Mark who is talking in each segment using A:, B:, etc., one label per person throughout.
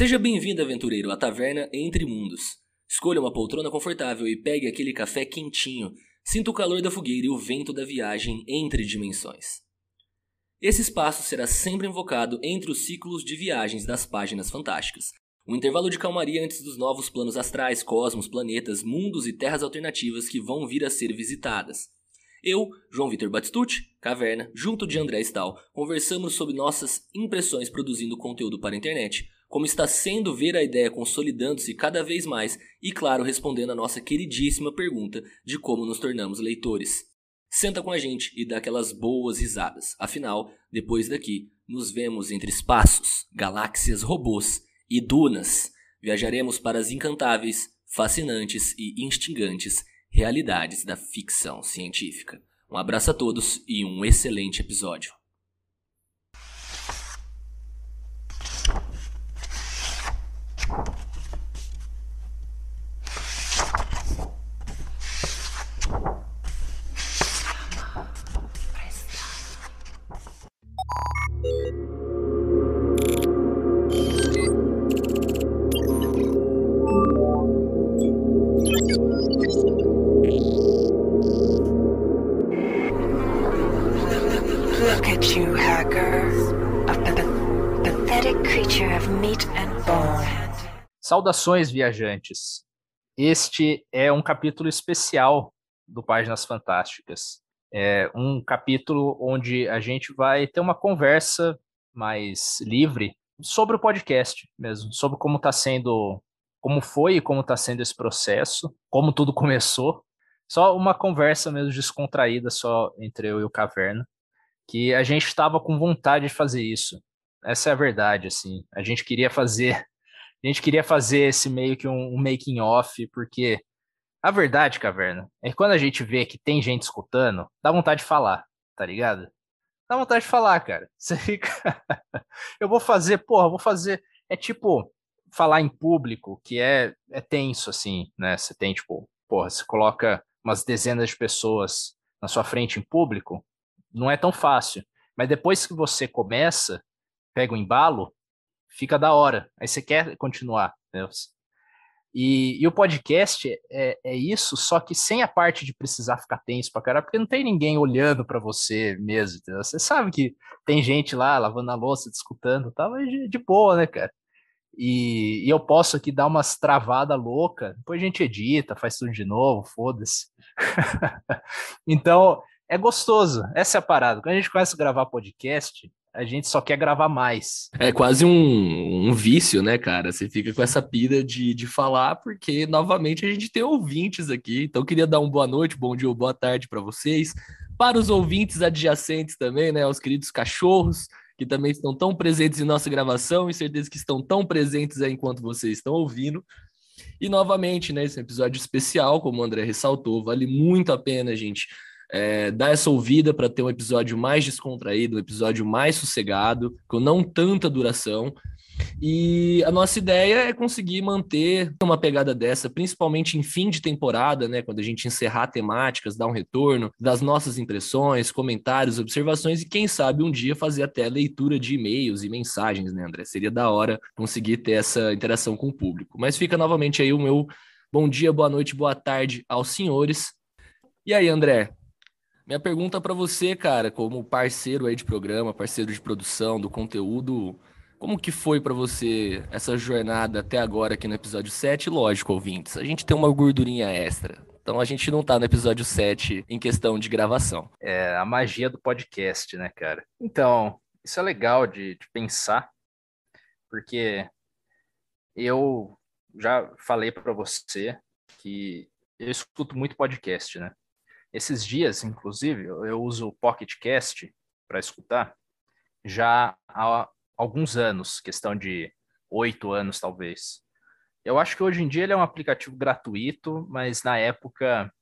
A: Seja bem-vindo, aventureiro, à taverna Entre Mundos. Escolha uma poltrona confortável e pegue aquele café quentinho. Sinta o calor da fogueira e o vento da viagem entre dimensões. Esse espaço será sempre invocado entre os ciclos de viagens das páginas fantásticas. Um intervalo de calmaria antes dos novos planos astrais, cosmos, planetas, mundos e terras alternativas que vão vir a ser visitadas. Eu, João Vitor Batistucci, Caverna, junto de André Stahl, conversamos sobre nossas impressões produzindo conteúdo para a internet, como está sendo ver a ideia consolidando-se cada vez mais e, claro, respondendo a nossa queridíssima pergunta de como nos tornamos leitores. Senta com a gente e dá aquelas boas risadas. Afinal, depois daqui, nos vemos entre espaços, galáxias, robôs e dunas. Viajaremos para as encantáveis, fascinantes e instigantes realidades da ficção científica. Um abraço a todos e um excelente episódio.
B: Saudações, viajantes! Este é um capítulo especial do Páginas Fantásticas. É um capítulo onde a gente vai ter uma conversa mais livre sobre o podcast mesmo, sobre como está sendo, como foi e como está sendo esse processo, como tudo começou. Só uma conversa mesmo descontraída só entre eu e o Caverna, que a gente estava com vontade de fazer isso. Essa é a verdade, assim. A gente queria fazer a gente queria fazer esse meio que um, um making off, porque a verdade, Caverna, é que quando a gente vê que tem gente escutando, dá vontade de falar, tá ligado? Dá vontade de falar, cara. Você fica. eu vou fazer, porra, vou fazer. É tipo falar em público, que é, é tenso, assim, né? Você tem, tipo, porra, você coloca umas dezenas de pessoas na sua frente em público, não é tão fácil. Mas depois que você começa, pega o embalo, fica da hora. Aí você quer continuar. Né? E, e, o podcast é, é, isso, só que sem a parte de precisar ficar tenso pra caralho, porque não tem ninguém olhando para você mesmo. Entendeu? Você sabe que tem gente lá lavando a louça, discutando, tal, mas de, de boa, né, cara? E, e, eu posso aqui dar umas travadas loucas, depois a gente edita, faz tudo de novo, foda-se. então, é gostoso, essa é a parada. Quando a gente começa a gravar podcast, a gente só quer gravar mais.
A: É quase um, um vício, né, cara? Você fica com essa pira de, de falar, porque novamente a gente tem ouvintes aqui. Então, queria dar uma boa noite, bom dia ou boa tarde para vocês. Para os ouvintes adjacentes também, né? Os queridos cachorros, que também estão tão presentes em nossa gravação e certeza que estão tão presentes aí enquanto vocês estão ouvindo. E novamente, né, esse episódio especial, como o André ressaltou, vale muito a pena, gente é, dar essa ouvida para ter um episódio mais descontraído, um episódio mais sossegado, com não tanta duração. E a nossa ideia é conseguir manter uma pegada dessa, principalmente em fim de temporada, né? Quando a gente encerrar temáticas, dar um retorno das nossas impressões, comentários, observações e quem sabe um dia fazer até leitura de e-mails e mensagens, né, André? Seria da hora conseguir ter essa interação com o público. Mas fica novamente aí o meu bom dia, boa noite, boa tarde aos senhores. E aí, André, minha pergunta para você, cara, como parceiro aí de programa, parceiro de produção do conteúdo, como que foi para você essa jornada até agora aqui no episódio 7? Lógico, ouvintes, a gente tem uma gordurinha extra. Então a gente não tá no episódio 7 em questão de gravação.
B: É a magia do podcast, né, cara? Então, isso é legal de, de pensar, porque eu já falei para você que eu escuto muito podcast, né? Esses dias, inclusive, eu uso o Pocket Cast para escutar já há alguns anos, questão de oito anos talvez. Eu acho que hoje em dia ele é um aplicativo gratuito, mas na época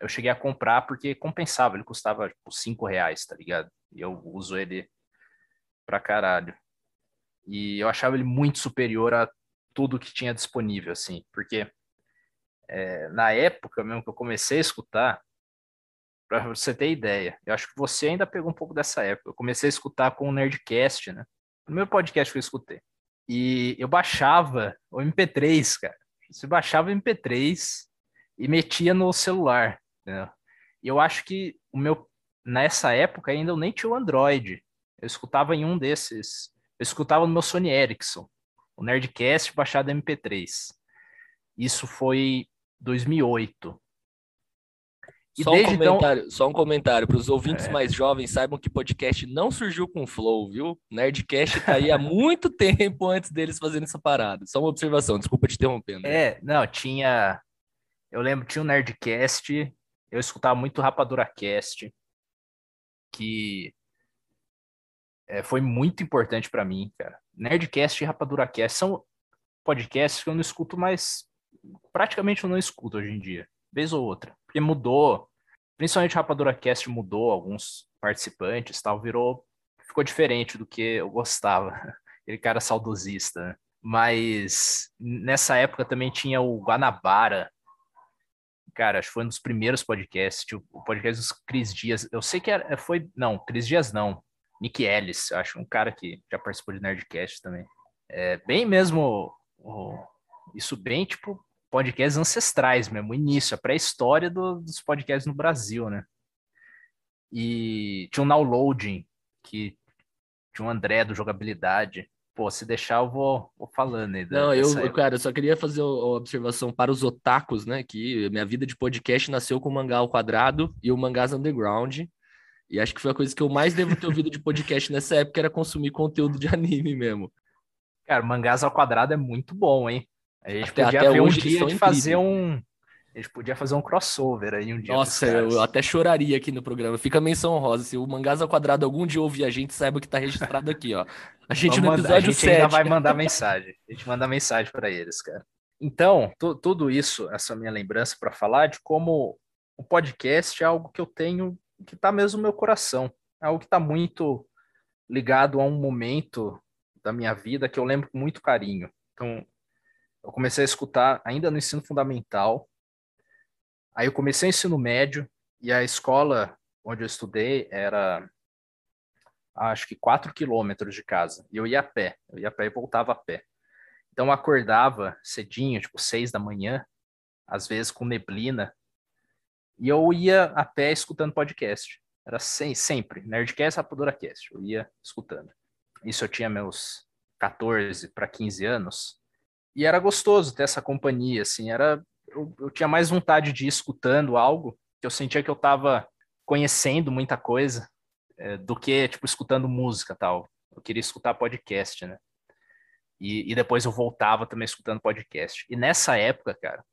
B: eu cheguei a comprar porque compensava, ele custava tipo cinco reais, tá ligado? E eu uso ele pra caralho. E eu achava ele muito superior a tudo que tinha disponível, assim, porque é, na época mesmo que eu comecei a escutar, para você ter ideia. Eu acho que você ainda pegou um pouco dessa época. Eu comecei a escutar com o Nerdcast, né? No meu podcast que eu escutei. E eu baixava o MP3, cara. Você baixava o MP3 e metia no celular. E eu acho que o meu nessa época ainda eu nem tinha o Android. Eu escutava em um desses. Eu escutava no meu Sony Ericsson, o Nerdcast baixado MP3. Isso foi 2008.
A: E só, um então comentário, então... só um comentário para os ouvintes é. mais jovens saibam que podcast não surgiu com Flow, viu? Nerdcast tá aí há muito tempo antes deles fazerem essa parada. Só uma observação, desculpa te interrompendo.
B: É, não, tinha. Eu lembro, tinha o um Nerdcast, eu escutava muito Rapadura Cast, que é, foi muito importante para mim, cara. Nerdcast e Rapadura Cast são podcasts que eu não escuto mais. Praticamente eu não escuto hoje em dia, vez ou outra porque mudou, principalmente o Rapadura Cast mudou alguns participantes, tal, virou, ficou diferente do que eu gostava, aquele cara saudosista, né? Mas nessa época também tinha o Guanabara, cara, acho que foi um dos primeiros podcasts, o podcast dos Cris Dias, eu sei que era, foi, não, Cris Dias não, Nick Ellis, acho um cara que já participou de Nerdcast também. É bem mesmo, isso bem, tipo, podcasts ancestrais mesmo, o início, a pré-história do, dos podcasts no Brasil, né? E tinha um downloading, que tinha um André do Jogabilidade. Pô, se deixar, eu vou, vou falando aí.
A: Não, eu, época. cara, eu só queria fazer uma observação para os otakus, né? Que minha vida de podcast nasceu com o Mangá ao Quadrado e o Mangás Underground. E acho que foi a coisa que eu mais devo ter ouvido de podcast nessa época, era consumir conteúdo de anime mesmo.
B: Cara, Mangás ao Quadrado é muito bom, hein? A gente até, podia até ver um dia de fazer um. A gente podia fazer um crossover aí um dia.
A: Nossa, eu até choraria aqui no programa. Fica a menção rosa. Se o Mangás ao Quadrado algum dia ouvir a gente, saiba que tá registrado aqui, ó. A gente Vamos no episódio
B: mandar, a gente 7. ainda vai mandar mensagem. A gente manda mensagem para eles, cara. Então, tudo isso, essa minha lembrança para falar de como o podcast é algo que eu tenho que tá mesmo no meu coração. É algo que tá muito ligado a um momento da minha vida que eu lembro com muito carinho. Então, eu comecei a escutar ainda no ensino fundamental. Aí eu comecei o ensino médio e a escola onde eu estudei era acho que quatro quilômetros de casa. E eu ia a pé, eu ia a pé e voltava a pé. Então eu acordava cedinho, tipo seis da manhã, às vezes com neblina, e eu ia a pé escutando podcast. Era sem, sempre, Nerdcast, Rapadura Cast, eu ia escutando. Isso eu tinha meus 14 para 15 anos. E era gostoso ter essa companhia, assim, era eu, eu tinha mais vontade de ir escutando algo que eu sentia que eu estava conhecendo muita coisa é, do que tipo escutando música tal. Eu queria escutar podcast, né? E, e depois eu voltava também escutando podcast. E nessa época, cara,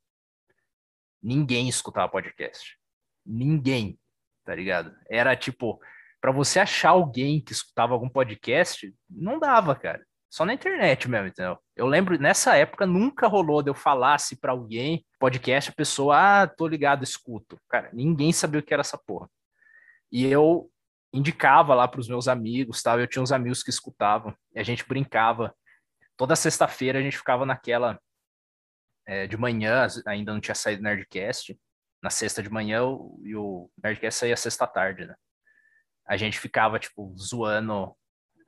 B: ninguém escutava podcast. Ninguém, tá ligado? Era tipo, para você achar alguém que escutava algum podcast, não dava, cara. Só na internet mesmo, entendeu? Eu lembro, nessa época, nunca rolou de eu falasse para alguém, podcast, a pessoa, ah, tô ligado, escuto. Cara, ninguém sabia o que era essa porra. E eu indicava lá para os meus amigos, tal. Eu tinha uns amigos que escutavam, e a gente brincava. Toda sexta-feira a gente ficava naquela é, de manhã, ainda não tinha saído Nerdcast. Na sexta de manhã e o Nerdcast saía sexta-tarde, né? A gente ficava, tipo, zoando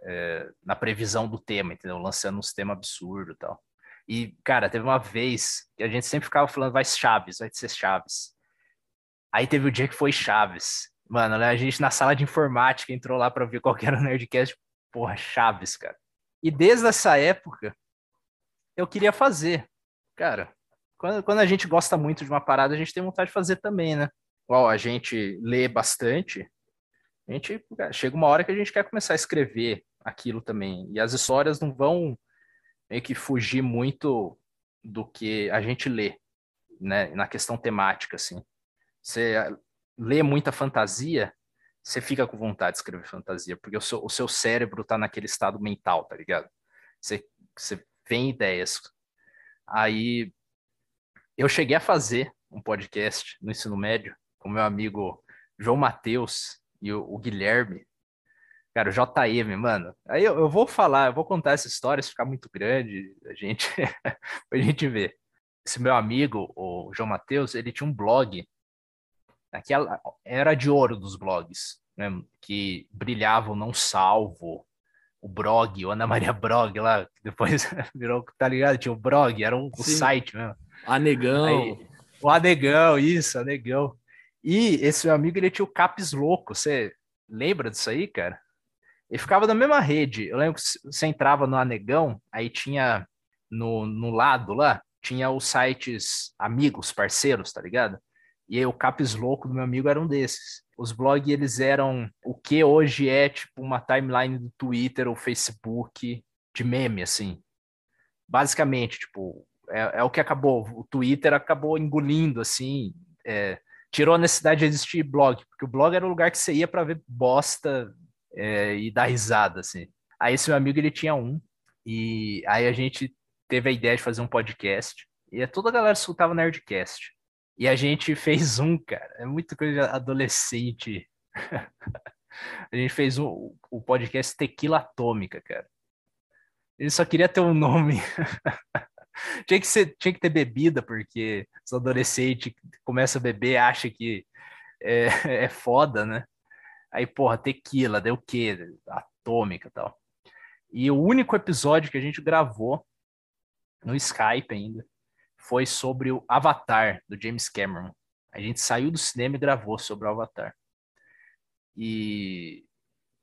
B: é, na previsão do tema, entendeu? Lançando uns temas absurdos e tal. E, cara, teve uma vez que a gente sempre ficava falando, vai Chaves, vai ser Chaves. Aí teve o dia que foi Chaves. Mano, né, a gente na sala de informática entrou lá para ver qual era o Nerdcast. Porra, Chaves, cara. E desde essa época, eu queria fazer. Cara, quando, quando a gente gosta muito de uma parada, a gente tem vontade de fazer também, né? Igual a gente lê bastante, a gente chega uma hora que a gente quer começar a escrever aquilo também. E as histórias não vão meio que fugir muito do que a gente lê, né? Na questão temática, assim. Você lê muita fantasia, você fica com vontade de escrever fantasia, porque o seu, o seu cérebro tá naquele estado mental, tá ligado? Você, você vem ideias. Aí eu cheguei a fazer um podcast no ensino médio com meu amigo João Matheus e o, o Guilherme. Cara, o JM, mano. Aí eu, eu, vou falar, eu vou contar essa história, se ficar muito grande, a gente, a gente ver. Esse meu amigo, o João Matheus, ele tinha um blog, aquela era de ouro dos blogs, né, que brilhavam não salvo, o Brog, o Ana Maria Brog lá, depois virou, tá ligado? Tinha o Brog, era um, um site mesmo.
A: Anegão.
B: Aí, o Anegão, isso, Anegão. E esse meu amigo, ele tinha o Caps Louco, você lembra disso aí, cara? Ele ficava na mesma rede. Eu lembro que você entrava no Anegão, aí tinha no, no lado lá, tinha os sites amigos, parceiros, tá ligado? E aí o Caps Louco do meu amigo era um desses. Os blogs, eles eram o que hoje é tipo uma timeline do Twitter ou Facebook de meme, assim. Basicamente, tipo, é, é o que acabou. O Twitter acabou engolindo, assim, é, tirou a necessidade de existir blog, porque o blog era o lugar que você ia para ver bosta é, e dar risada, assim. Aí esse meu amigo, ele tinha um, e aí a gente teve a ideia de fazer um podcast, e toda a galera escutava Nerdcast. E a gente fez um, cara, é muito coisa adolescente. a gente fez um, o podcast Tequila Atômica, cara. Ele só queria ter um nome. tinha, que ser, tinha que ter bebida, porque os adolescentes começam a beber acha que é, é foda, né? Aí, porra, tequila, deu o quê? Atômica e tal. E o único episódio que a gente gravou no Skype ainda foi sobre o Avatar, do James Cameron. A gente saiu do cinema e gravou sobre o Avatar. E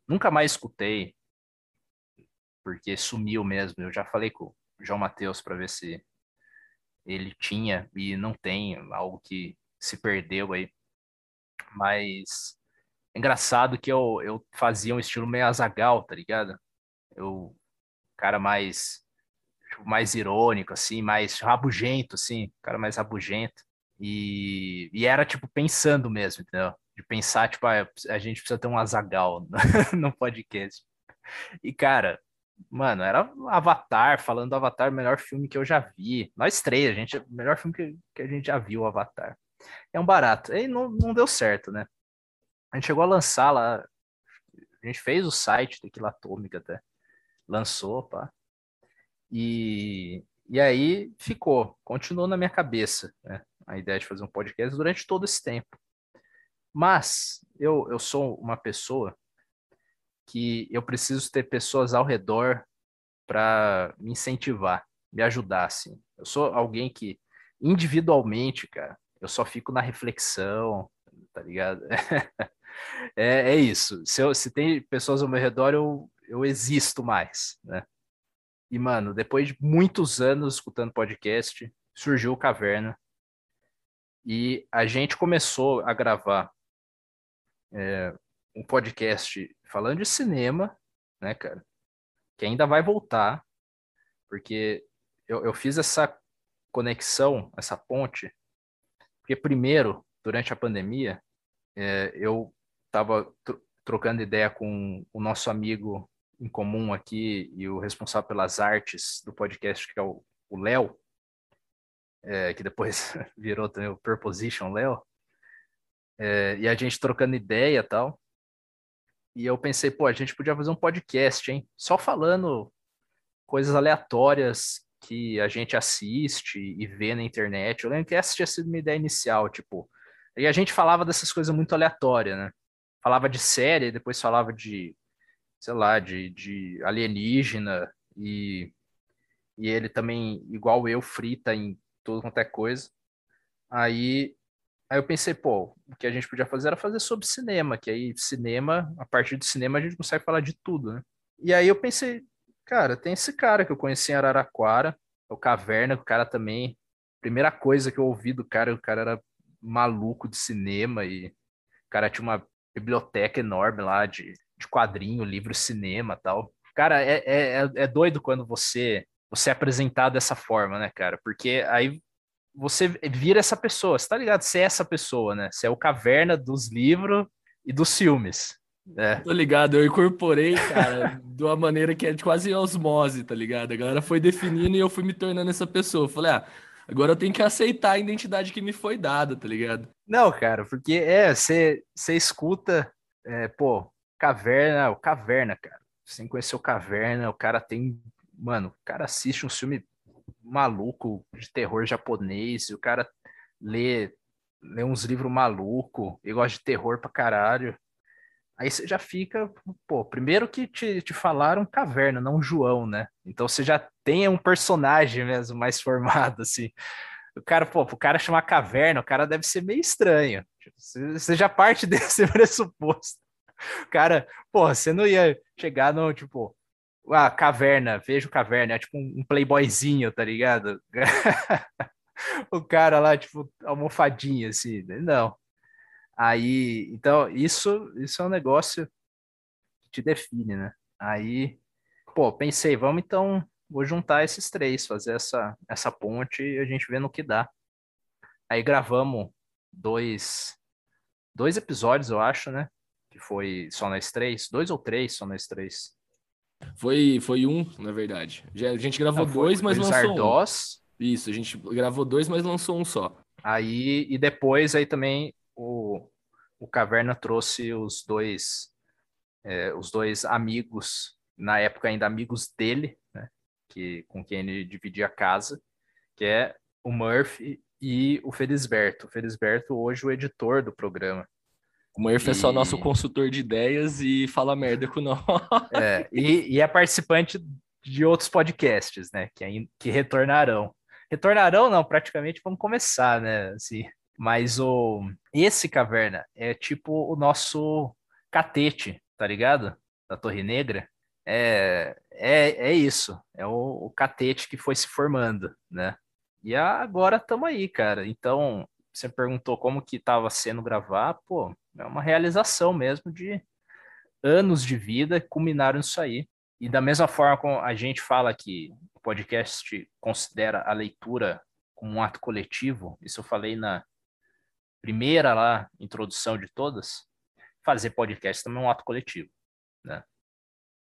B: nunca mais escutei, porque sumiu mesmo. Eu já falei com o João Matheus para ver se ele tinha e não tem, algo que se perdeu aí. Mas engraçado que eu, eu fazia um estilo meio azagal, tá ligado? Eu, cara mais tipo, mais irônico, assim, mais rabugento, assim, cara mais rabugento. E, e era, tipo, pensando mesmo, entendeu? De pensar, tipo, ah, a gente precisa ter um azagal no podcast. E, cara, mano, era Avatar, falando do Avatar, melhor filme que eu já vi. Nós três, a gente, melhor filme que, que a gente já viu, Avatar. É um barato. E não, não deu certo, né? A gente chegou a lançar lá, a gente fez o site daquilo Atômica até. Lançou, pá. E, e aí ficou, continuou na minha cabeça né, a ideia de fazer um podcast durante todo esse tempo. Mas eu, eu sou uma pessoa que eu preciso ter pessoas ao redor para me incentivar, me ajudar, assim. Eu sou alguém que, individualmente, cara, eu só fico na reflexão, tá ligado? é, é isso. Se, eu, se tem pessoas ao meu redor, eu, eu existo mais, né? E, mano, depois de muitos anos escutando podcast, surgiu o Caverna. E a gente começou a gravar é, um podcast falando de cinema, né, cara? Que ainda vai voltar, porque eu, eu fiz essa conexão, essa ponte, porque primeiro, durante a pandemia, é, eu estava trocando ideia com o nosso amigo em comum aqui e o responsável pelas artes do podcast, que é o Léo, é, que depois virou também o Perposition Léo, é, e a gente trocando ideia tal. E eu pensei, pô, a gente podia fazer um podcast, hein? Só falando coisas aleatórias que a gente assiste e vê na internet. Eu lembro que essa tinha sido uma ideia inicial, tipo. E a gente falava dessas coisas muito aleatórias, né? Falava de série, depois falava de sei lá, de, de alienígena e, e ele também, igual eu, frita em tudo quanto é coisa. Aí, aí eu pensei, pô, o que a gente podia fazer era fazer sobre cinema, que aí cinema, a partir do cinema a gente consegue falar de tudo, né? E aí eu pensei, cara, tem esse cara que eu conheci em Araraquara, o Caverna, o cara também, primeira coisa que eu ouvi do cara, o cara era maluco de cinema e o cara tinha uma biblioteca enorme lá de de quadrinho, livro, cinema tal. Cara, é, é, é, é doido quando você, você é apresentado dessa forma, né, cara? Porque aí você vira essa pessoa, você tá ligado? Você é essa pessoa, né? Você é o caverna dos livros e dos filmes. É.
A: Tô ligado, eu incorporei, cara, de uma maneira que é quase osmose, tá ligado? A galera foi definindo e eu fui me tornando essa pessoa. Falei, ah, agora eu tenho que aceitar a identidade que me foi dada, tá ligado?
B: Não, cara, porque é, você escuta, é, pô, Caverna, o Caverna, cara. Sem conhecer o Caverna, o cara tem. Mano, o cara assiste um filme maluco de terror japonês, o cara lê, lê uns livros malucos e gosta de terror pra caralho. Aí você já fica, pô, primeiro que te, te falaram caverna, não João, né? Então você já tem um personagem mesmo mais formado, assim. O cara, pô, o cara chamar caverna, o cara deve ser meio estranho. Você já parte desse pressuposto. O cara, pô, você não ia chegar no, tipo, ah, caverna, vejo caverna, é tipo um playboyzinho, tá ligado? o cara lá, tipo, almofadinha, assim, não. Aí, então, isso, isso é um negócio que te define, né? Aí, pô, pensei, vamos então, vou juntar esses três, fazer essa, essa ponte e a gente vê no que dá. Aí gravamos dois, dois episódios, eu acho, né? Que foi só nós três, dois ou três só nós três.
A: Foi, foi um, na verdade. A gente gravou Não, dois, mas lançou Ardós. um. Isso, a gente gravou dois, mas lançou um só.
B: Aí, e depois aí também o, o Caverna trouxe os dois, é, os dois amigos, na época ainda amigos dele, né? Que, com quem ele dividia a casa, que é o Murphy e o Felisberto. O Felisberto hoje o editor do programa.
A: O Murphy e... é só nosso consultor de ideias e fala merda com nós.
B: É, e, e é participante de outros podcasts, né? Que, que retornarão. Retornarão, não, praticamente vamos começar, né? Assim, mas o esse caverna é tipo o nosso catete, tá ligado? Da Torre Negra. É, é, é isso. É o, o catete que foi se formando, né? E agora estamos aí, cara. Então, você perguntou como que estava sendo gravar, pô, é uma realização mesmo de anos de vida culminaram nisso aí. E da mesma forma como a gente fala que o podcast considera a leitura como um ato coletivo, isso eu falei na primeira lá, introdução de todas, fazer podcast também é um ato coletivo, né?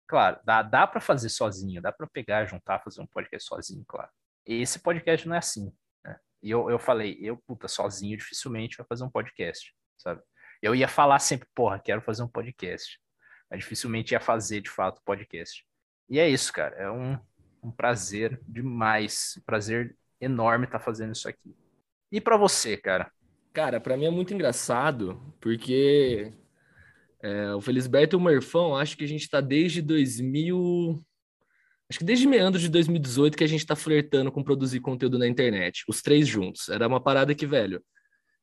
B: Claro, dá, dá para fazer sozinho, dá para pegar, juntar, fazer um podcast sozinho, claro. Esse podcast não é assim, né? E eu, eu falei, eu, puta, sozinho dificilmente vai fazer um podcast, sabe? Eu ia falar sempre, porra, quero fazer um podcast. Mas dificilmente ia fazer, de fato, podcast. E é isso, cara. É um, um prazer demais. Prazer enorme estar tá fazendo isso aqui. E para você, cara?
A: Cara, para mim é muito engraçado, porque é, o Felisberto e o Merfão, acho que a gente está desde 2000. Acho que desde meados de 2018 que a gente está flertando com produzir conteúdo na internet, os três juntos. Era uma parada que, velho,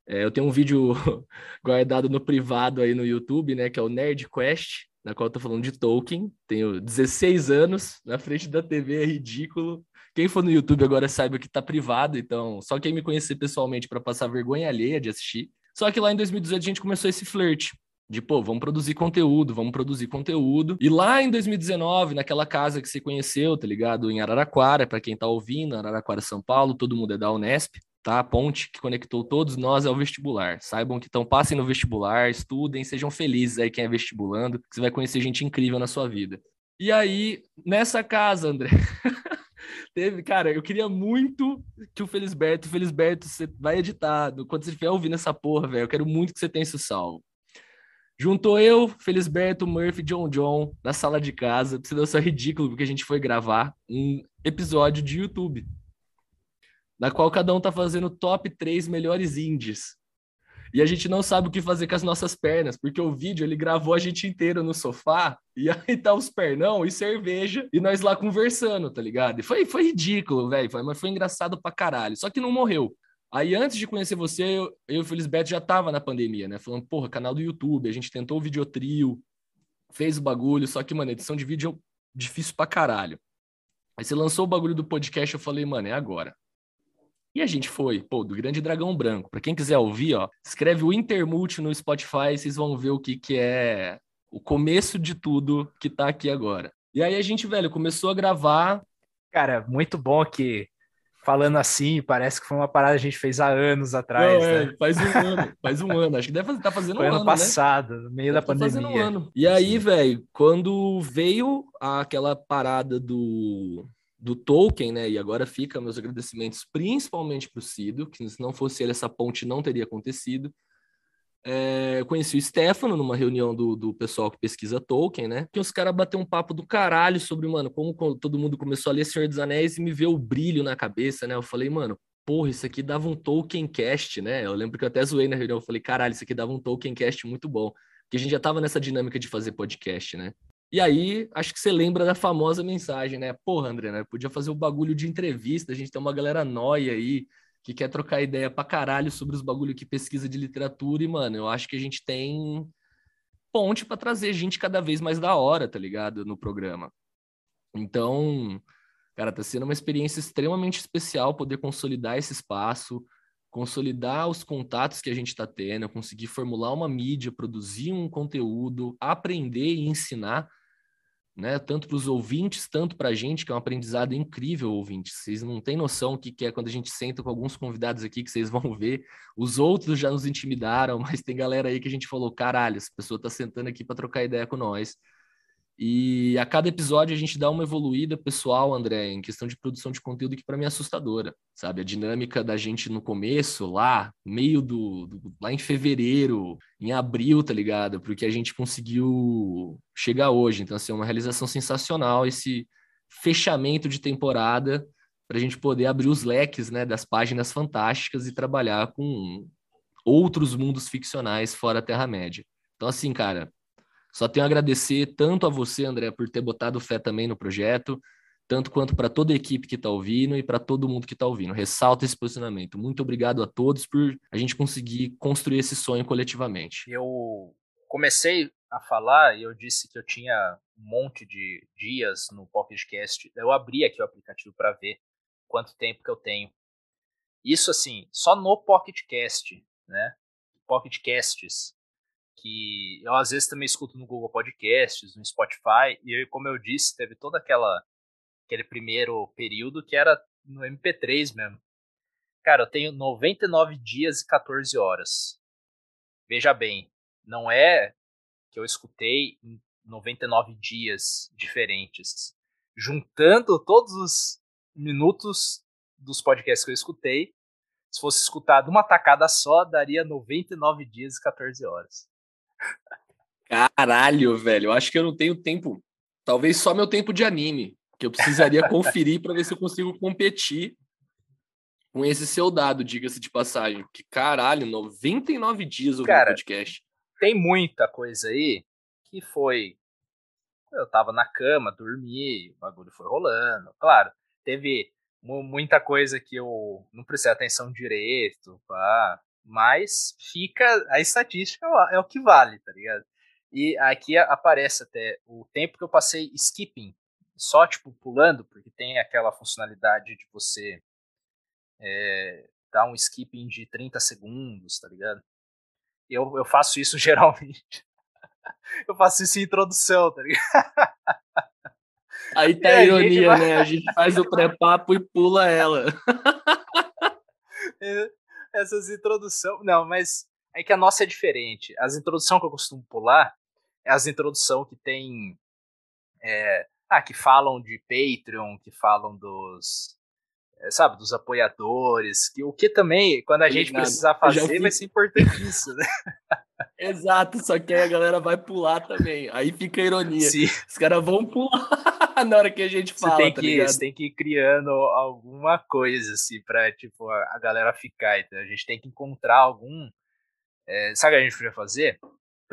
A: é, eu tenho um vídeo guardado no privado aí no YouTube, né, que é o Nerd Quest, na qual eu tô falando de Tolkien. Tenho 16 anos, na frente da TV é ridículo. Quem for no YouTube agora saiba que tá privado, então só quem me conhecer pessoalmente para passar vergonha alheia de assistir. Só que lá em 2018 a gente começou esse flerte de pô, vamos produzir conteúdo, vamos produzir conteúdo. E lá em 2019, naquela casa que você conheceu, tá ligado? Em Araraquara, para quem tá ouvindo, Araraquara, São Paulo, todo mundo é da Unesp tá? A ponte que conectou todos nós é o vestibular. Saibam que então passem no vestibular, estudem, sejam felizes aí quem é vestibulando, que você vai conhecer gente incrível na sua vida. E aí, nessa casa, André, teve, cara, eu queria muito que o Felisberto, Felisberto, você vai editar, quando você estiver ouvindo essa porra, velho, eu quero muito que você tenha isso salvo. Juntou eu, Felisberto, Murphy, John John na sala de casa. Não ser ridículo, porque a gente foi gravar um episódio de YouTube na qual cada um tá fazendo top 3 melhores indies. E a gente não sabe o que fazer com as nossas pernas, porque o vídeo ele gravou a gente inteiro no sofá, e aí tá os pernão e cerveja, e nós lá conversando, tá ligado? E foi, foi ridículo, velho, mas foi engraçado pra caralho. Só que não morreu. Aí, antes de conhecer você, eu, eu e o Felisberto já tava na pandemia, né? Falando, porra, canal do YouTube, a gente tentou o videotrio, fez o bagulho, só que, mano, edição de vídeo é difícil pra caralho. Aí você lançou o bagulho do podcast, eu falei, mano, é agora. E a gente foi, pô, do Grande Dragão Branco. Para quem quiser ouvir, ó, escreve o Intermult no Spotify, vocês vão ver o que, que é o começo de tudo que tá aqui agora. E aí a gente, velho, começou a gravar.
B: Cara, muito bom que falando assim, parece que foi uma parada que a gente fez há anos atrás. Não, é,
A: né? Faz um ano, faz um ano. Acho que deve estar tá fazendo
B: foi
A: um
B: ano. ano passado, né? no meio deve da tá pandemia. Um ano.
A: E aí, velho, quando veio aquela parada do do Tolkien, né? E agora fica meus agradecimentos principalmente para o Cido, que se não fosse ele, essa ponte não teria acontecido. É, eu conheci o Stefano numa reunião do, do pessoal que pesquisa Tolkien, né? Que os caras bateram um papo do caralho sobre, mano, como todo mundo começou a ler Senhor dos Anéis e me vê o brilho na cabeça, né? Eu falei, mano, porra, isso aqui dava um Tolkien cast, né? Eu lembro que eu até zoei na reunião, eu falei, caralho, isso aqui dava um Tolkien cast muito bom. que a gente já tava nessa dinâmica de fazer podcast, né? E aí, acho que você lembra da famosa mensagem, né? Porra, André, né? Podia fazer o um bagulho de entrevista, a gente tem uma galera nóia aí que quer trocar ideia pra caralho sobre os bagulho que pesquisa de literatura e, mano, eu acho que a gente tem ponte para trazer gente cada vez mais da hora, tá ligado? No programa. Então, cara, tá sendo uma experiência extremamente especial poder consolidar esse espaço, consolidar os contatos que a gente está tendo, conseguir formular uma mídia, produzir um conteúdo, aprender e ensinar né? Tanto para os ouvintes, tanto para a gente, que é um aprendizado incrível, ouvintes. Vocês não têm noção o que, que é quando a gente senta com alguns convidados aqui que vocês vão ver. Os outros já nos intimidaram, mas tem galera aí que a gente falou: caralho, essa pessoa está sentando aqui para trocar ideia com nós. E a cada episódio a gente dá uma evoluída pessoal, André, em questão de produção de conteúdo que para mim é assustadora, sabe? A dinâmica da gente no começo, lá, meio do, do, lá em fevereiro, em abril, tá ligado? Porque a gente conseguiu chegar hoje. Então, assim, é uma realização sensacional esse fechamento de temporada para a gente poder abrir os leques, né, das páginas fantásticas e trabalhar com outros mundos ficcionais fora a Terra-média. Então, assim, cara, só tenho a agradecer tanto a você, André, por ter botado fé também no projeto, tanto quanto para toda a equipe que está ouvindo e para todo mundo que está ouvindo. Ressalta esse posicionamento. Muito obrigado a todos por a gente conseguir construir esse sonho coletivamente.
B: Eu comecei a falar e eu disse que eu tinha um monte de dias no podcast. Eu abri aqui o aplicativo para ver quanto tempo que eu tenho. Isso assim, só no podcast, né? Pocketcasts que eu às vezes também escuto no Google Podcasts, no Spotify, e como eu disse, teve todo aquela aquele primeiro período que era no MP3 mesmo. Cara, eu tenho 99 dias e 14 horas. Veja bem, não é que eu escutei em 99 dias diferentes. Juntando todos os minutos dos podcasts que eu escutei, se fosse escutado uma tacada só, daria 99 dias e 14 horas.
A: Caralho, velho. Eu acho que eu não tenho tempo. Talvez só meu tempo de anime. Que eu precisaria conferir para ver se eu consigo competir com esse seu dado, diga-se de passagem. Que caralho, 99 dias o podcast.
B: Tem muita coisa aí que foi. Eu tava na cama, dormi, o bagulho foi rolando. Claro, teve muita coisa que eu não prestei atenção direito, pá. Mas fica. A estatística é o que vale, tá ligado? E aqui aparece até o tempo que eu passei skipping, só tipo pulando, porque tem aquela funcionalidade de você é, dar um skipping de 30 segundos, tá ligado? Eu, eu faço isso geralmente. eu faço isso em introdução, tá ligado?
A: Aí tá a ironia, a vai... né? A gente faz o pré-papo e pula ela.
B: Essas introduções. Não, mas é que a nossa é diferente. As introduções que eu costumo pular é as introduções que tem. É, ah, que falam de Patreon, que falam dos. É, sabe, dos apoiadores, que o que também, quando a gente precisar fazer, vai ser importantíssimo, né?
A: Exato, só que aí a galera vai pular também. Aí fica a ironia. Sim. Os caras vão pular na hora que a gente fala.
B: Você tem, tá que, você tem que ir criando alguma coisa, assim, pra tipo, a, galera ficar. Então a gente tem que encontrar algum. É, sabe o que a gente podia fazer?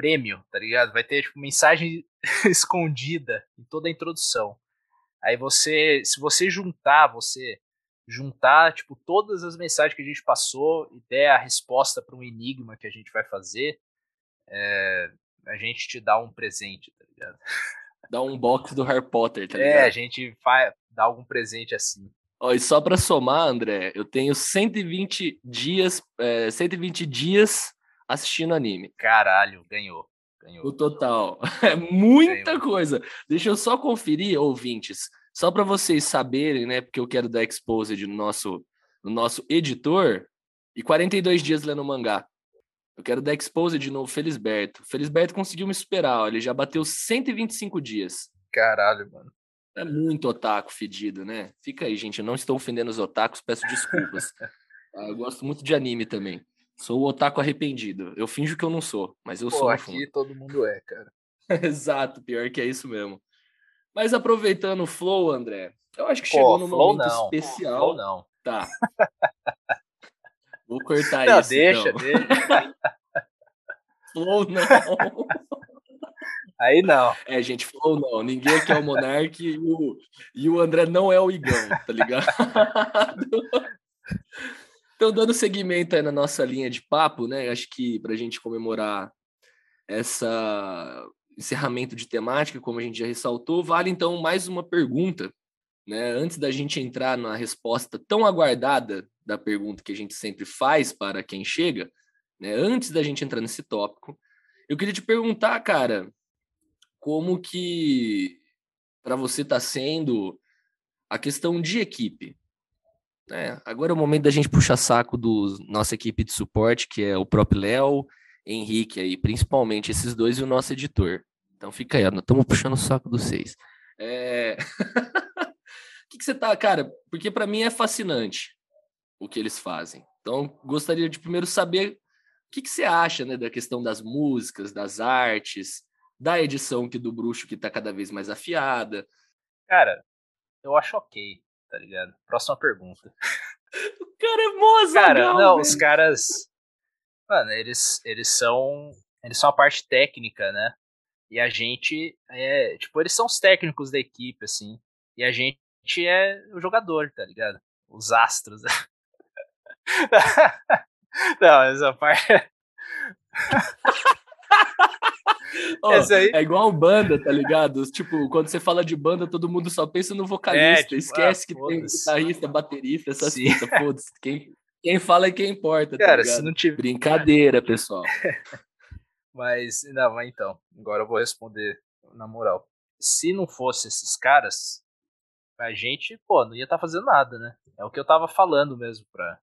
B: prêmio, tá ligado? Vai ter tipo mensagem escondida em toda a introdução. Aí você, se você juntar, você juntar tipo todas as mensagens que a gente passou e der a resposta para um enigma que a gente vai fazer, é, a gente te dá um presente, tá ligado?
A: Dá um box do Harry Potter, tá
B: ligado? É, a gente vai dar algum presente assim.
A: Ó, e só para somar, André, eu tenho 120 dias, é, 120 dias assistindo anime.
B: Caralho, ganhou. Ganhou.
A: O total. É muita ganhou. coisa. Deixa eu só conferir, ouvintes, só para vocês saberem, né? Porque eu quero dar exposed no nosso, no nosso editor. E 42 dias lendo mangá. Eu quero dar exposed no Felisberto. Felisberto conseguiu me superar, ó, ele já bateu 125 dias.
B: Caralho, mano.
A: É muito otaku fedido, né? Fica aí, gente. Eu não estou ofendendo os otakus, peço desculpas. Ah, eu gosto muito de anime também. Sou o otaku arrependido. Eu finjo que eu não sou, mas eu Pô, sou.
B: Aqui fundo. todo mundo é, cara.
A: Exato, pior que é isso mesmo. Mas aproveitando o flow, André, eu acho que Pô, chegou num momento não. especial.
B: Flow não.
A: Tá. Vou cortar não, isso.
B: Deixa,
A: então.
B: deixa.
A: Flow não.
B: Aí não.
A: É, gente, Flow não. Ninguém aqui é o Monark e o, e o André não é o Igão, tá ligado? Então, dando seguimento aí na nossa linha de papo, né? Acho que para a gente comemorar essa encerramento de temática, como a gente já ressaltou, vale então mais uma pergunta, né? Antes da gente entrar na resposta tão aguardada da pergunta que a gente sempre faz para quem chega, né? Antes da gente entrar nesse tópico, eu queria te perguntar, cara, como que para você está sendo a questão de equipe, é, agora é o momento da gente puxar saco do nossa equipe de suporte, que é o próprio Léo, Henrique aí, principalmente esses dois e o nosso editor. Então fica aí, estamos puxando o saco dos seis. É... o que, que você tá, cara? Porque para mim é fascinante o que eles fazem. Então gostaria de primeiro saber o que, que você acha, né, da questão das músicas, das artes, da edição que do bruxo que tá cada vez mais afiada.
B: Cara, eu acho ok tá ligado? Próxima pergunta.
A: o cara é moça,
B: Cara, não, velho. os caras. Mano, eles, eles são. Eles são a parte técnica, né? E a gente é. Tipo, eles são os técnicos da equipe, assim. E a gente é o jogador, tá ligado? Os astros. não, essa parte.
A: Oh, aí... É igual banda, tá ligado? Tipo, quando você fala de banda, todo mundo só pensa no vocalista, é, tipo, esquece ah, que tem guitarrista, baterista, essas coisas, foda-se. Quem, quem fala é quem importa, tá
B: Cara,
A: ligado?
B: se não tiver...
A: Brincadeira, pessoal.
B: mas, não, mas então, agora eu vou responder na moral. Se não fosse esses caras, a gente, pô, não ia estar tá fazendo nada, né? É o que eu tava falando mesmo pra...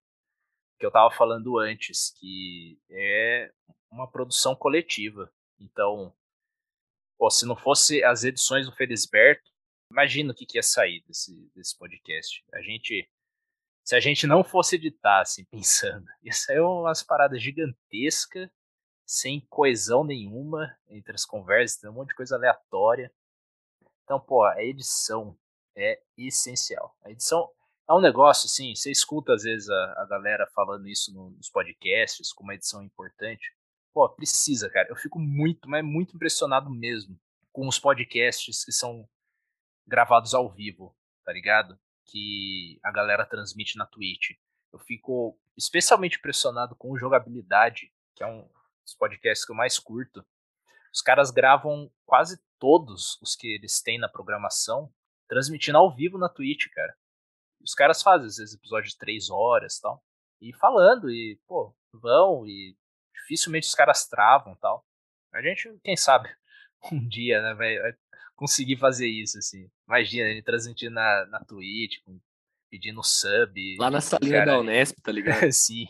B: Que eu tava falando antes, que é uma produção coletiva. Então, pô, se não fosse as edições do Felisberto, imagina o que, que ia sair desse, desse podcast. A gente. Se a gente não fosse editar, assim, pensando, ia sair umas paradas gigantescas, sem coesão nenhuma entre as conversas, tem um monte de coisa aleatória. Então, pô, a edição é essencial. A edição é um negócio, assim, você escuta às vezes a, a galera falando isso nos podcasts, como a edição é importante. Pô, precisa, cara. Eu fico muito, mas muito impressionado mesmo com os podcasts que são gravados ao vivo, tá ligado? Que a galera transmite na Twitch. Eu fico especialmente impressionado com jogabilidade, que é um dos podcasts que eu mais curto. Os caras gravam quase todos os que eles têm na programação, transmitindo ao vivo na Twitch, cara. Os caras fazem, às vezes, episódios de três horas e tal. E falando, e, pô, vão e dificilmente os caras travam tal. A gente, quem sabe, um dia, né, vai, conseguir fazer isso, assim. Imagina, ele transmitindo na, na Twitch, pedindo sub.
A: Lá na salinha da Unesp, tá ligado?
B: Sim.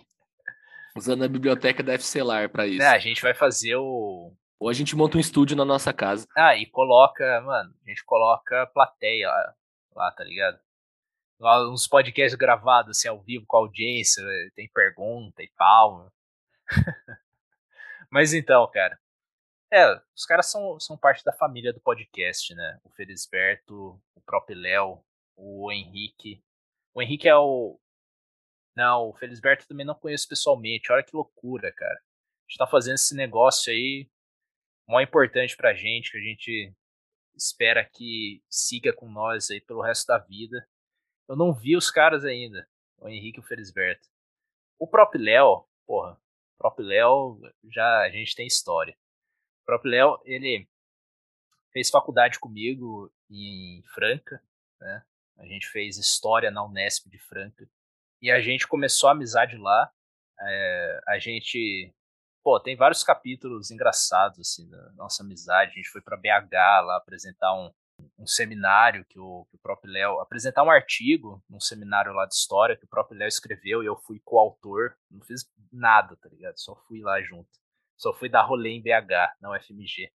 A: Usando a biblioteca da FCLAR pra isso.
B: É, a gente vai fazer o.
A: Ou a gente monta um estúdio na nossa casa.
B: Ah, e coloca, mano, a gente coloca plateia lá, lá tá ligado? Lá, uns podcasts gravados, assim, ao vivo com a audiência, tem pergunta e pau. Mas então, cara. É, os caras são, são parte da família do podcast, né? O Felisberto, o próprio Léo, o Henrique. O Henrique é o. Não, o Felisberto também não conheço pessoalmente. Olha que loucura, cara. A gente tá fazendo esse negócio aí, mó importante pra gente, que a gente espera que siga com nós aí pelo resto da vida. Eu não vi os caras ainda, o Henrique e o Felisberto. O próprio Léo, porra, o próprio Léo, já a gente tem história. O próprio Léo, ele fez faculdade comigo em Franca, né? A gente fez história na Unesp de Franca. E a gente começou a amizade lá. É, a gente. Pô, tem vários capítulos engraçados, assim, da nossa amizade. A gente foi para BH lá apresentar um, um seminário que o, que o próprio Léo. apresentar um artigo num seminário lá de história que o próprio Léo escreveu e eu fui coautor. Não fiz nada, tá ligado? Só fui lá junto. Só fui dar rolê em BH, na UFMG.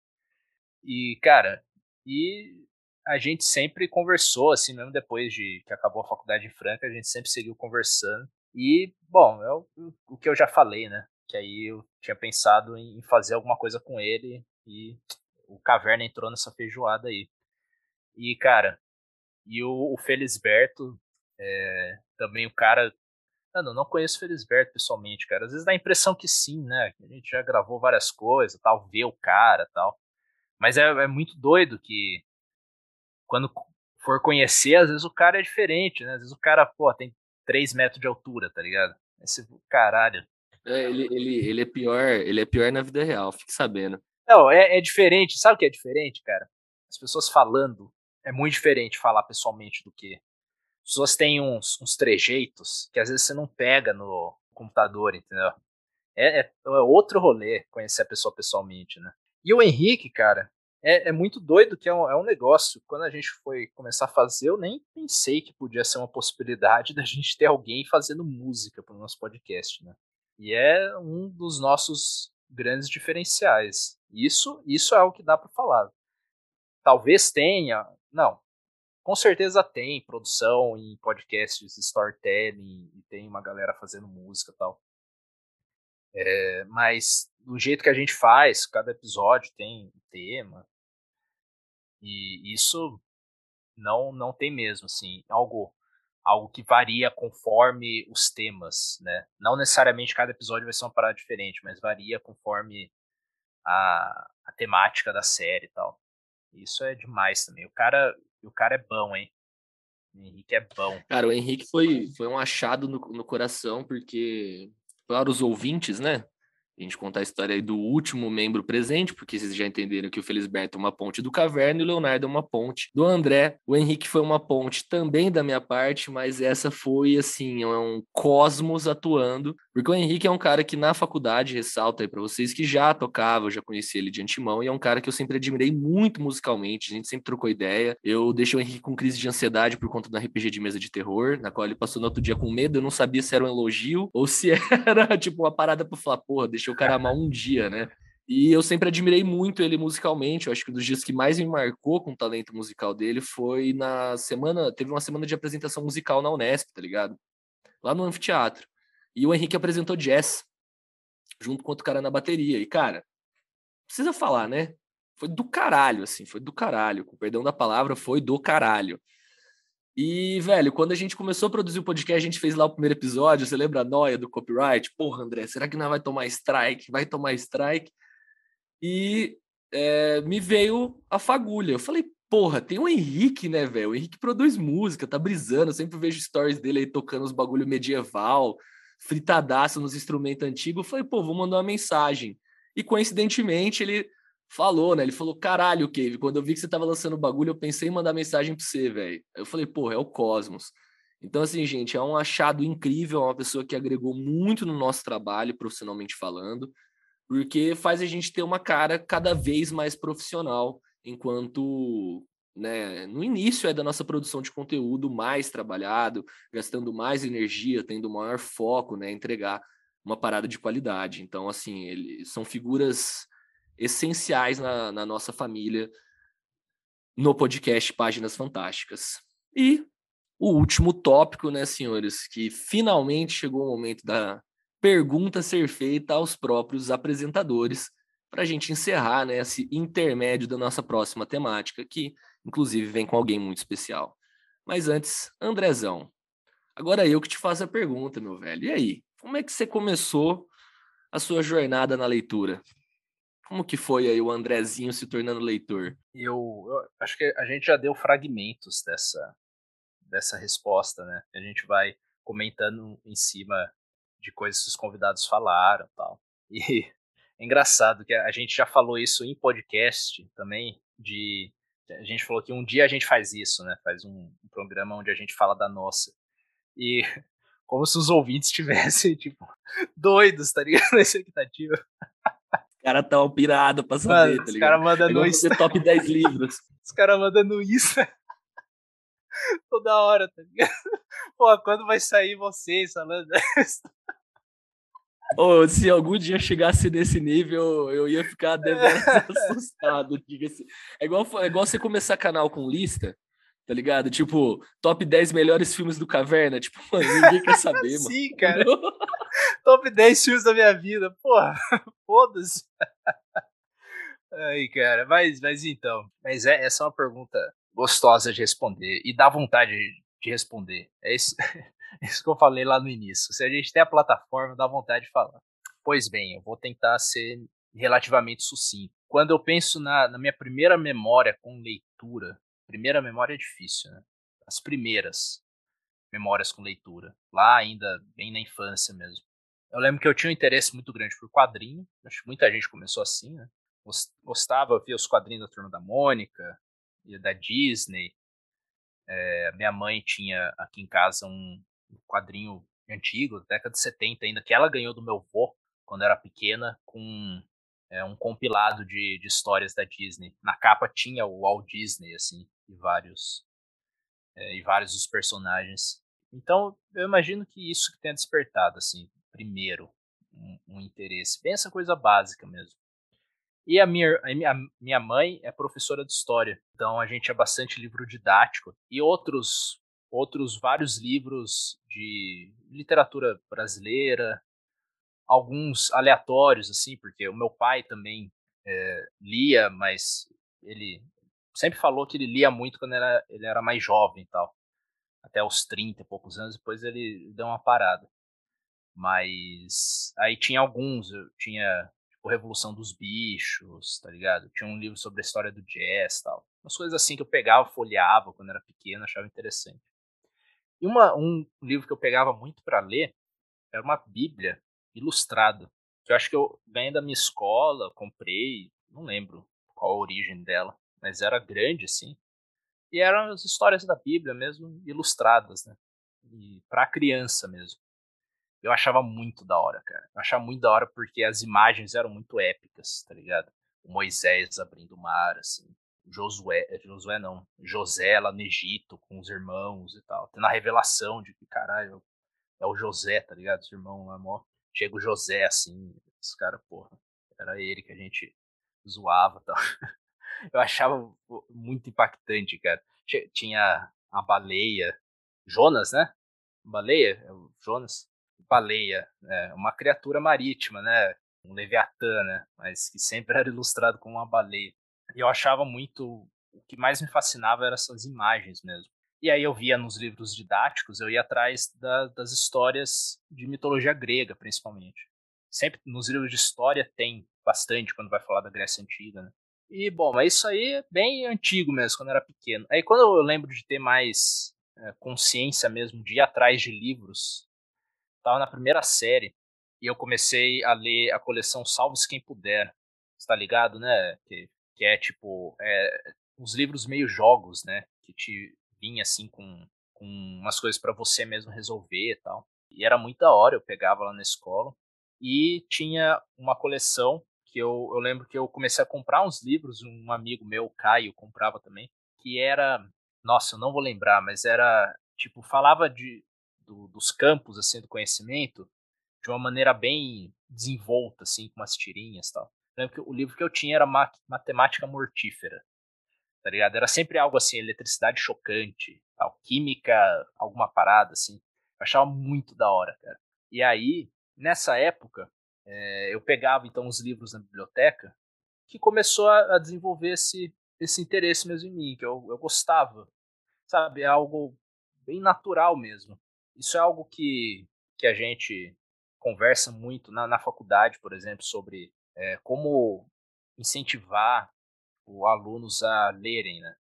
B: E, cara, e a gente sempre conversou, assim, mesmo depois de que acabou a faculdade em Franca, a gente sempre seguiu conversando. E, bom, é o, o que eu já falei, né? Que aí eu tinha pensado em fazer alguma coisa com ele e o Caverna entrou nessa feijoada aí. E, cara, e o, o Felisberto, é, também o cara Mano, eu não conheço o Felisberto pessoalmente, cara. Às vezes dá a impressão que sim, né? A gente já gravou várias coisas, tal, vê o cara tal. Mas é, é muito doido que quando for conhecer, às vezes o cara é diferente, né? Às vezes o cara, pô, tem 3 metros de altura, tá ligado? Esse caralho.
A: É, ele, ele, ele é pior, ele é pior na vida real, fique sabendo.
B: Não, é, é diferente. Sabe o que é diferente, cara? As pessoas falando é muito diferente falar pessoalmente do que. As pessoas têm uns, uns trejeitos que às vezes você não pega no computador, entendeu? É, é, é outro rolê conhecer a pessoa pessoalmente, né? E o Henrique, cara, é, é muito doido que é um, é um negócio. Quando a gente foi começar a fazer, eu nem pensei que podia ser uma possibilidade da gente ter alguém fazendo música para o nosso podcast, né? E é um dos nossos grandes diferenciais. Isso, isso é algo que dá para falar. Talvez tenha, não, com certeza tem produção em podcasts, storytelling, e tem uma galera fazendo música e tal. É, mas do jeito que a gente faz, cada episódio tem um tema. E isso não não tem mesmo, assim, algo algo que varia conforme os temas, né? Não necessariamente cada episódio vai ser uma parada diferente, mas varia conforme a, a temática da série e tal. Isso é demais também. O cara, o cara é bom, hein? O Henrique é bom.
A: Cara, o Henrique foi, foi um achado no, no coração, porque para os ouvintes, né? A gente contar a história aí do último membro presente, porque vocês já entenderam que o Felisberto é uma ponte do Caverna e o Leonardo é uma ponte do André. O Henrique foi uma ponte também da minha parte, mas essa foi, assim, é um cosmos atuando, porque o Henrique é um cara que na faculdade, ressalta aí para vocês, que já tocava, eu já conheci ele de antemão, e é um cara que eu sempre admirei muito musicalmente, a gente sempre trocou ideia. Eu deixei o Henrique com crise de ansiedade por conta da RPG de mesa de terror, na qual ele passou no outro dia com medo, eu não sabia se era um elogio ou se era, tipo, uma parada pra falar, porra, deixa o cara amar um dia, né? E eu sempre admirei muito ele musicalmente. Eu acho que um dos dias que mais me marcou com o talento musical dele foi na semana. Teve uma semana de apresentação musical na Unesp, tá ligado? Lá no anfiteatro. E o Henrique apresentou jazz, junto com outro cara na bateria. E, cara, precisa falar, né? Foi do caralho, assim, foi do caralho. Com perdão da palavra, foi do caralho. E, velho, quando a gente começou a produzir o podcast, a gente fez lá o primeiro episódio, você lembra a noia do copyright? Porra, André, será que não vai tomar strike? Vai tomar strike? E é, me veio a fagulha. Eu falei, porra, tem o Henrique, né, velho? O Henrique produz música, tá brisando. Eu sempre vejo stories dele aí tocando os bagulho medieval, fritadaço nos instrumentos antigos. Eu falei, pô, vou mandar uma mensagem. E coincidentemente ele falou, né? Ele falou: caralho, Cave, quando eu vi que você tava lançando o bagulho, eu pensei em mandar mensagem pra você, velho. Eu falei, pô, é o Cosmos. Então, assim, gente, é um achado incrível, é uma pessoa que agregou muito no nosso trabalho, profissionalmente falando, porque faz a gente ter uma cara cada vez mais profissional, enquanto né, no início é da nossa produção de conteúdo mais trabalhado, gastando mais energia, tendo maior foco, né, entregar uma parada de qualidade. Então, assim, eles são figuras essenciais na, na nossa família no podcast Páginas Fantásticas. E o último tópico, né, senhores, que finalmente chegou o momento da pergunta ser feita aos próprios apresentadores, para a gente encerrar né, esse intermédio da nossa próxima temática, que inclusive vem com alguém muito especial. Mas antes, Andrezão, agora eu que te faço a pergunta, meu velho. E aí, como é que você começou a sua jornada na leitura? Como que foi aí o Andrezinho se tornando leitor?
B: Eu, eu, acho que a gente já deu fragmentos dessa, dessa resposta, né? A gente vai comentando em cima de coisas que os convidados falaram tal. E é engraçado que a gente já falou isso em podcast também, de a gente falou que um dia a gente faz isso, né? Faz um, um programa onde a gente fala da nossa. E como se os ouvintes estivessem, tipo, doidos, tá ligado? Na expectativa
A: caras tão pirado pra saber,
B: Mano, tá ligado? Os caras mandando
A: isso. top 10 livros.
B: Os caras mandando isso toda hora, tá ligado? Pô, quando vai sair vocês falando isso?
A: Oh, se algum dia chegasse nesse nível, eu ia ficar assustado. Diga-se. É igual, é igual você começar canal com lista, tá ligado? Tipo, top 10 melhores filmes do Caverna. Tipo, mano, ninguém quer saber, mano.
B: Sim, cara. top 10 filmes da minha vida. Porra, foda-se. Aí, cara, mas, mas então. Mas é, essa é uma pergunta gostosa de responder. E dá vontade de responder. É isso, é isso que eu falei lá no início. Se a gente tem a plataforma, dá vontade de falar. Pois bem, eu vou tentar ser relativamente sucinto. Quando eu penso na, na minha primeira memória com leitura, primeira memória é difícil, né? As primeiras memórias com leitura, lá ainda bem na infância mesmo. Eu lembro que eu tinha um interesse muito grande por quadrinho, acho que muita gente começou assim, né? Gostava, via os quadrinhos da Turma da Mônica, da Disney. É, minha mãe tinha aqui em casa um quadrinho antigo, da década de 70 ainda, que ela ganhou do meu avô quando era pequena, com é, um compilado de, de histórias da Disney. Na capa tinha o Walt Disney, assim, e vários, é, e vários dos personagens. Então, eu imagino que isso que tenha despertado, assim, primeiro, um, um interesse. Bem essa coisa básica mesmo. E a minha, a minha mãe é professora de história, então a gente é bastante livro didático e outros outros vários livros de literatura brasileira, alguns aleatórios assim, porque o meu pai também é, lia, mas ele sempre falou que ele lia muito quando era, ele era mais jovem e tal, até os 30 e poucos anos, depois ele deu uma parada. Mas aí tinha alguns, eu tinha tipo Revolução dos Bichos, tá ligado? Tinha um livro sobre a história do jazz tal. Umas coisas assim que eu pegava, folheava quando era pequeno, achava interessante. E uma, um livro que eu pegava muito para ler era uma Bíblia ilustrada, que eu acho que eu ganhei da minha escola, comprei, não lembro qual a origem dela, mas era grande assim. E eram as histórias da Bíblia mesmo, ilustradas, né? E para criança mesmo eu achava muito da hora, cara. Eu achava muito da hora porque as imagens eram muito épicas, tá ligado? O Moisés abrindo o mar, assim. Josué, eh, Josué não, José lá no Egito com os irmãos e tal. Tendo a revelação de que, caralho, é o José, tá ligado? Os irmãos lá, mó. Chega o José, assim, os caras, porra, era ele que a gente zoava e tal. Eu achava muito impactante, cara. Tinha a baleia, Jonas, né? Baleia, é Jonas baleia, né? uma criatura marítima, né? Um leviatã, né? Mas que sempre era ilustrado como uma baleia. E eu achava muito. O que mais me fascinava eram essas imagens mesmo. E aí eu via nos livros didáticos, eu ia atrás da, das histórias de mitologia grega, principalmente. Sempre nos livros de história tem bastante quando vai falar da Grécia Antiga, né? E, bom, mas isso aí é bem antigo mesmo, quando eu era pequeno. Aí quando eu lembro de ter mais é, consciência mesmo, de ir atrás de livros Tava na primeira série e eu comecei a ler a coleção Salve-se Quem Puder. Está ligado, né? Que, que é tipo é, uns livros meio jogos, né? Que te vinha assim com, com umas coisas para você mesmo resolver e tal. E era muito da hora, eu pegava lá na escola. E tinha uma coleção que eu, eu lembro que eu comecei a comprar uns livros, um amigo meu, Caio, comprava também, que era, nossa, eu não vou lembrar, mas era, tipo, falava de, do, dos campos assim do conhecimento de uma maneira bem desenvolta, assim, com umas tirinhas e tal. Lembro que o livro que eu tinha era Matemática Mortífera, tá ligado? Era sempre algo assim, eletricidade chocante, tal, química, alguma parada, assim. Eu achava muito da hora, cara. E aí, nessa época, é, eu pegava então os livros na biblioteca, que começou a, a desenvolver esse, esse interesse mesmo em mim, que eu, eu gostava, sabe? É algo bem natural mesmo. Isso é algo que, que a gente conversa muito na, na faculdade, por exemplo, sobre é, como incentivar os alunos a lerem, né?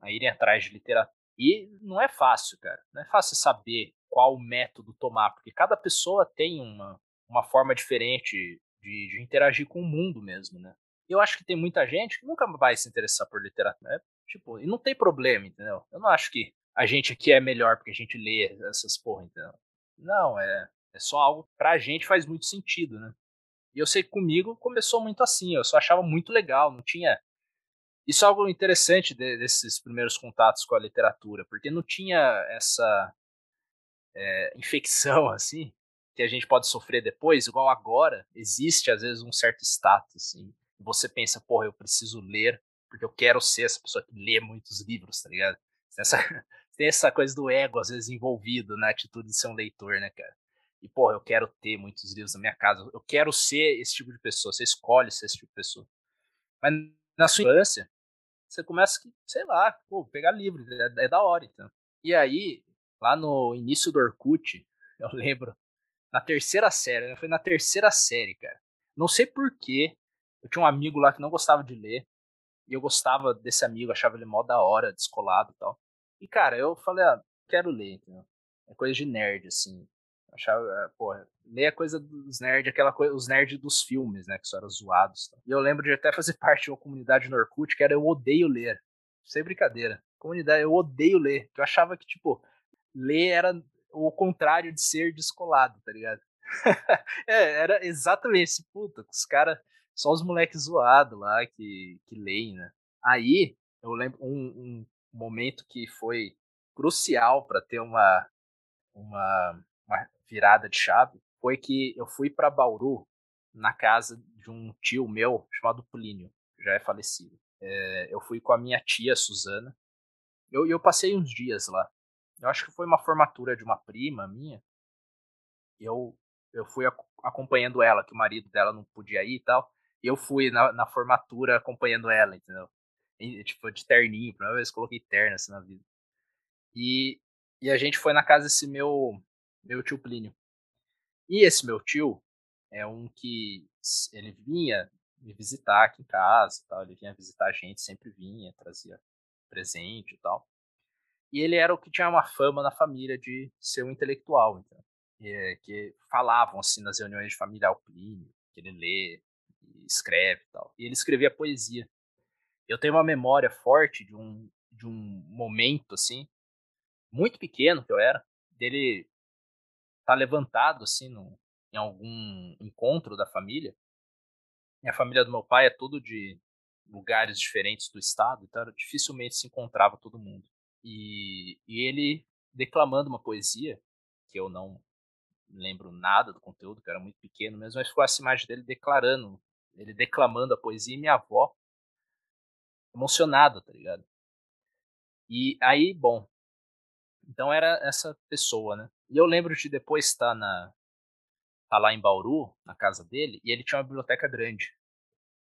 B: a irem atrás de literatura. E não é fácil, cara. Não é fácil saber qual método tomar, porque cada pessoa tem uma, uma forma diferente de, de interagir com o mundo mesmo, né? Eu acho que tem muita gente que nunca vai se interessar por literatura. Né? Tipo, e não tem problema, entendeu? Eu não acho que a gente aqui é melhor porque a gente lê essas porra, então. Não, é, é só algo pra gente faz muito sentido, né? E eu sei que comigo começou muito assim, eu só achava muito legal, não tinha. Isso é algo interessante de, desses primeiros contatos com a literatura, porque não tinha essa é, infecção, assim, que a gente pode sofrer depois, igual agora, existe às vezes um certo status, assim. Você pensa, porra, eu preciso ler, porque eu quero ser essa pessoa que lê muitos livros, tá ligado? Essa, tem essa coisa do ego, às vezes, envolvido na atitude de ser um leitor, né, cara? E, porra, eu quero ter muitos livros na minha casa. Eu quero ser esse tipo de pessoa. Você escolhe ser esse tipo de pessoa. Mas na sua infância, você começa, sei lá, pô, pegar livro. É, é da hora, então. E aí, lá no início do Orkut, eu lembro, na terceira série, né? Foi na terceira série, cara. Não sei porquê, eu tinha um amigo lá que não gostava de ler, e eu gostava desse amigo, achava ele mó da hora, descolado e tal. E, cara, eu falei, ah, quero ler, entendeu? É coisa de nerd, assim. Achava, é, porra, ler é coisa dos nerds, aquela coisa, os nerds dos filmes, né, que só eram zoados. Tá? E eu lembro de até fazer parte de uma comunidade no Orkut que era Eu Odeio Ler. Sem brincadeira. Comunidade, eu odeio ler. Eu achava que, tipo, ler era o contrário de ser descolado, tá ligado? é, era exatamente esse, puta, os caras, só os moleques zoados lá que, que leem, né? Aí, eu lembro um, um momento que foi crucial para ter uma, uma, uma virada de chave, foi que eu fui para Bauru, na casa de um tio meu chamado Plínio, já é falecido. É, eu fui com a minha tia Suzana. Eu, eu passei uns dias lá. Eu acho que foi uma formatura de uma prima minha. Eu, eu fui acompanhando ela, que o marido dela não podia ir e tal. Eu fui na, na formatura acompanhando ela, entendeu? Tipo, de terninho, primeira vez coloquei terno assim na vida. E, e a gente foi na casa desse meu, meu tio Plínio. E esse meu tio é um que ele vinha me visitar aqui em casa, tal. ele vinha visitar a gente, sempre vinha, trazia presente e tal. E ele era o que tinha uma fama na família de ser um intelectual, então, que falavam assim nas reuniões de família Alpine, que ele lê, escreve e tal. E ele escrevia poesia. Eu tenho uma memória forte de um de um momento assim, muito pequeno que eu era, dele tá levantado assim no, em algum encontro da família e a família do meu pai é tudo de lugares diferentes do estado, então dificilmente se encontrava todo mundo. E, e ele declamando uma poesia, que eu não lembro nada do conteúdo, que era muito pequeno mesmo, mas ficou essa imagem dele declarando, ele declamando a poesia e minha avó emocionada, tá ligado? E aí, bom, então era essa pessoa, né? E eu lembro de depois estar na, tá lá em Bauru, na casa dele, e ele tinha uma biblioteca grande.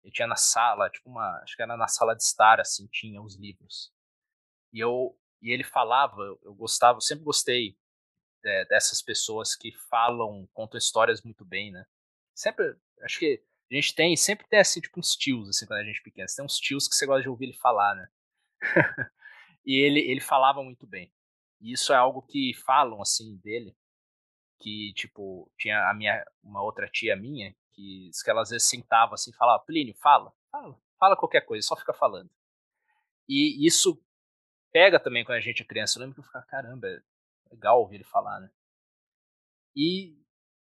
B: Ele tinha na sala, tipo uma, acho que era na sala de estar, assim, tinha os livros. E eu, e ele falava, eu gostava, eu sempre gostei é, dessas pessoas que falam, contam histórias muito bem, né? Sempre, acho que a gente tem, sempre tem assim, tipo uns tios, assim, quando a gente é pequeno. Você tem uns tios que você gosta de ouvir ele falar, né? e ele, ele falava muito bem. E isso é algo que falam, assim, dele, que, tipo, tinha a minha, uma outra tia minha, que, que ela às vezes sentava assim e falava, Plínio, fala, fala, fala qualquer coisa, só fica falando. E isso pega também quando a gente é criança. Eu lembro que eu ficava, caramba, é legal ouvir ele falar, né? E,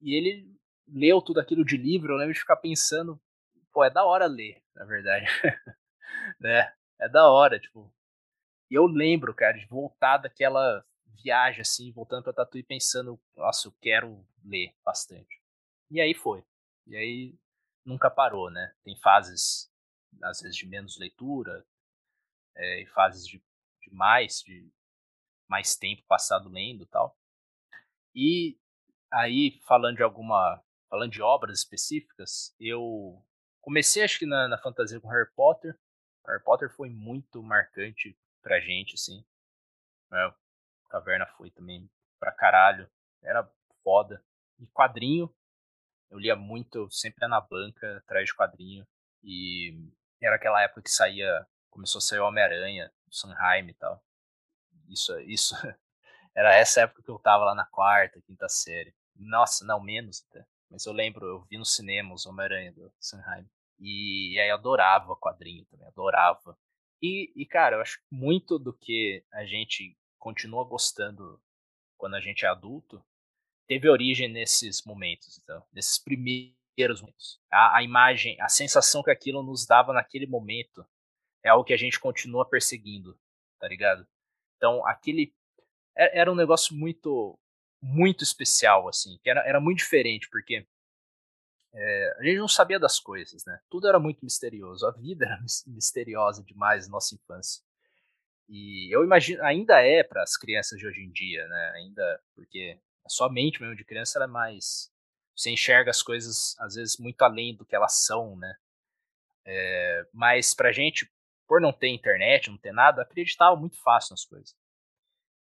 B: e ele leu tudo aquilo de livro, eu lembro de ficar pensando, pô, é da hora ler, na verdade. né? É da hora, tipo. E eu lembro, cara, de voltar daquela viagem, assim, voltando pra Tatuí pensando, nossa, eu quero ler bastante. E aí foi. E aí nunca parou, né? Tem fases, às vezes, de menos leitura, é, e fases de, de mais, de mais tempo passado lendo tal. E aí, falando de alguma. Falando de obras específicas, eu comecei acho que na, na fantasia com Harry Potter. Harry Potter foi muito marcante pra gente, assim. Né? Caverna foi também pra caralho. Era foda. E quadrinho, eu lia muito, sempre na banca, atrás de quadrinho. E era aquela época que saía, começou a sair Homem-Aranha, o Sanheim e tal. Isso, isso era essa época que eu tava lá na quarta, quinta série. Nossa, não, menos até. Mas eu lembro, eu vi no cinema os Homem-Aranha do Sanheim. E, e aí adorava quadrinho também, adorava. E, e, cara, eu acho que muito do que a gente continua gostando quando a gente é adulto, teve origem nesses momentos, então, nesses primeiros momentos. A, a imagem, a sensação que aquilo nos dava naquele momento é algo que a gente continua perseguindo, tá ligado? Então, aquele é, era um negócio muito muito especial assim, que era, era muito diferente, porque é, a gente não sabia das coisas, né? Tudo era muito misterioso, a vida era misteriosa demais na nossa infância. E eu imagino, ainda é para as crianças de hoje em dia, né? Ainda porque a sua mente mesmo de criança é mais você enxerga as coisas às vezes muito além do que elas são, né? É, mas pra gente, por não ter internet, não ter nada, acreditava muito fácil nas coisas.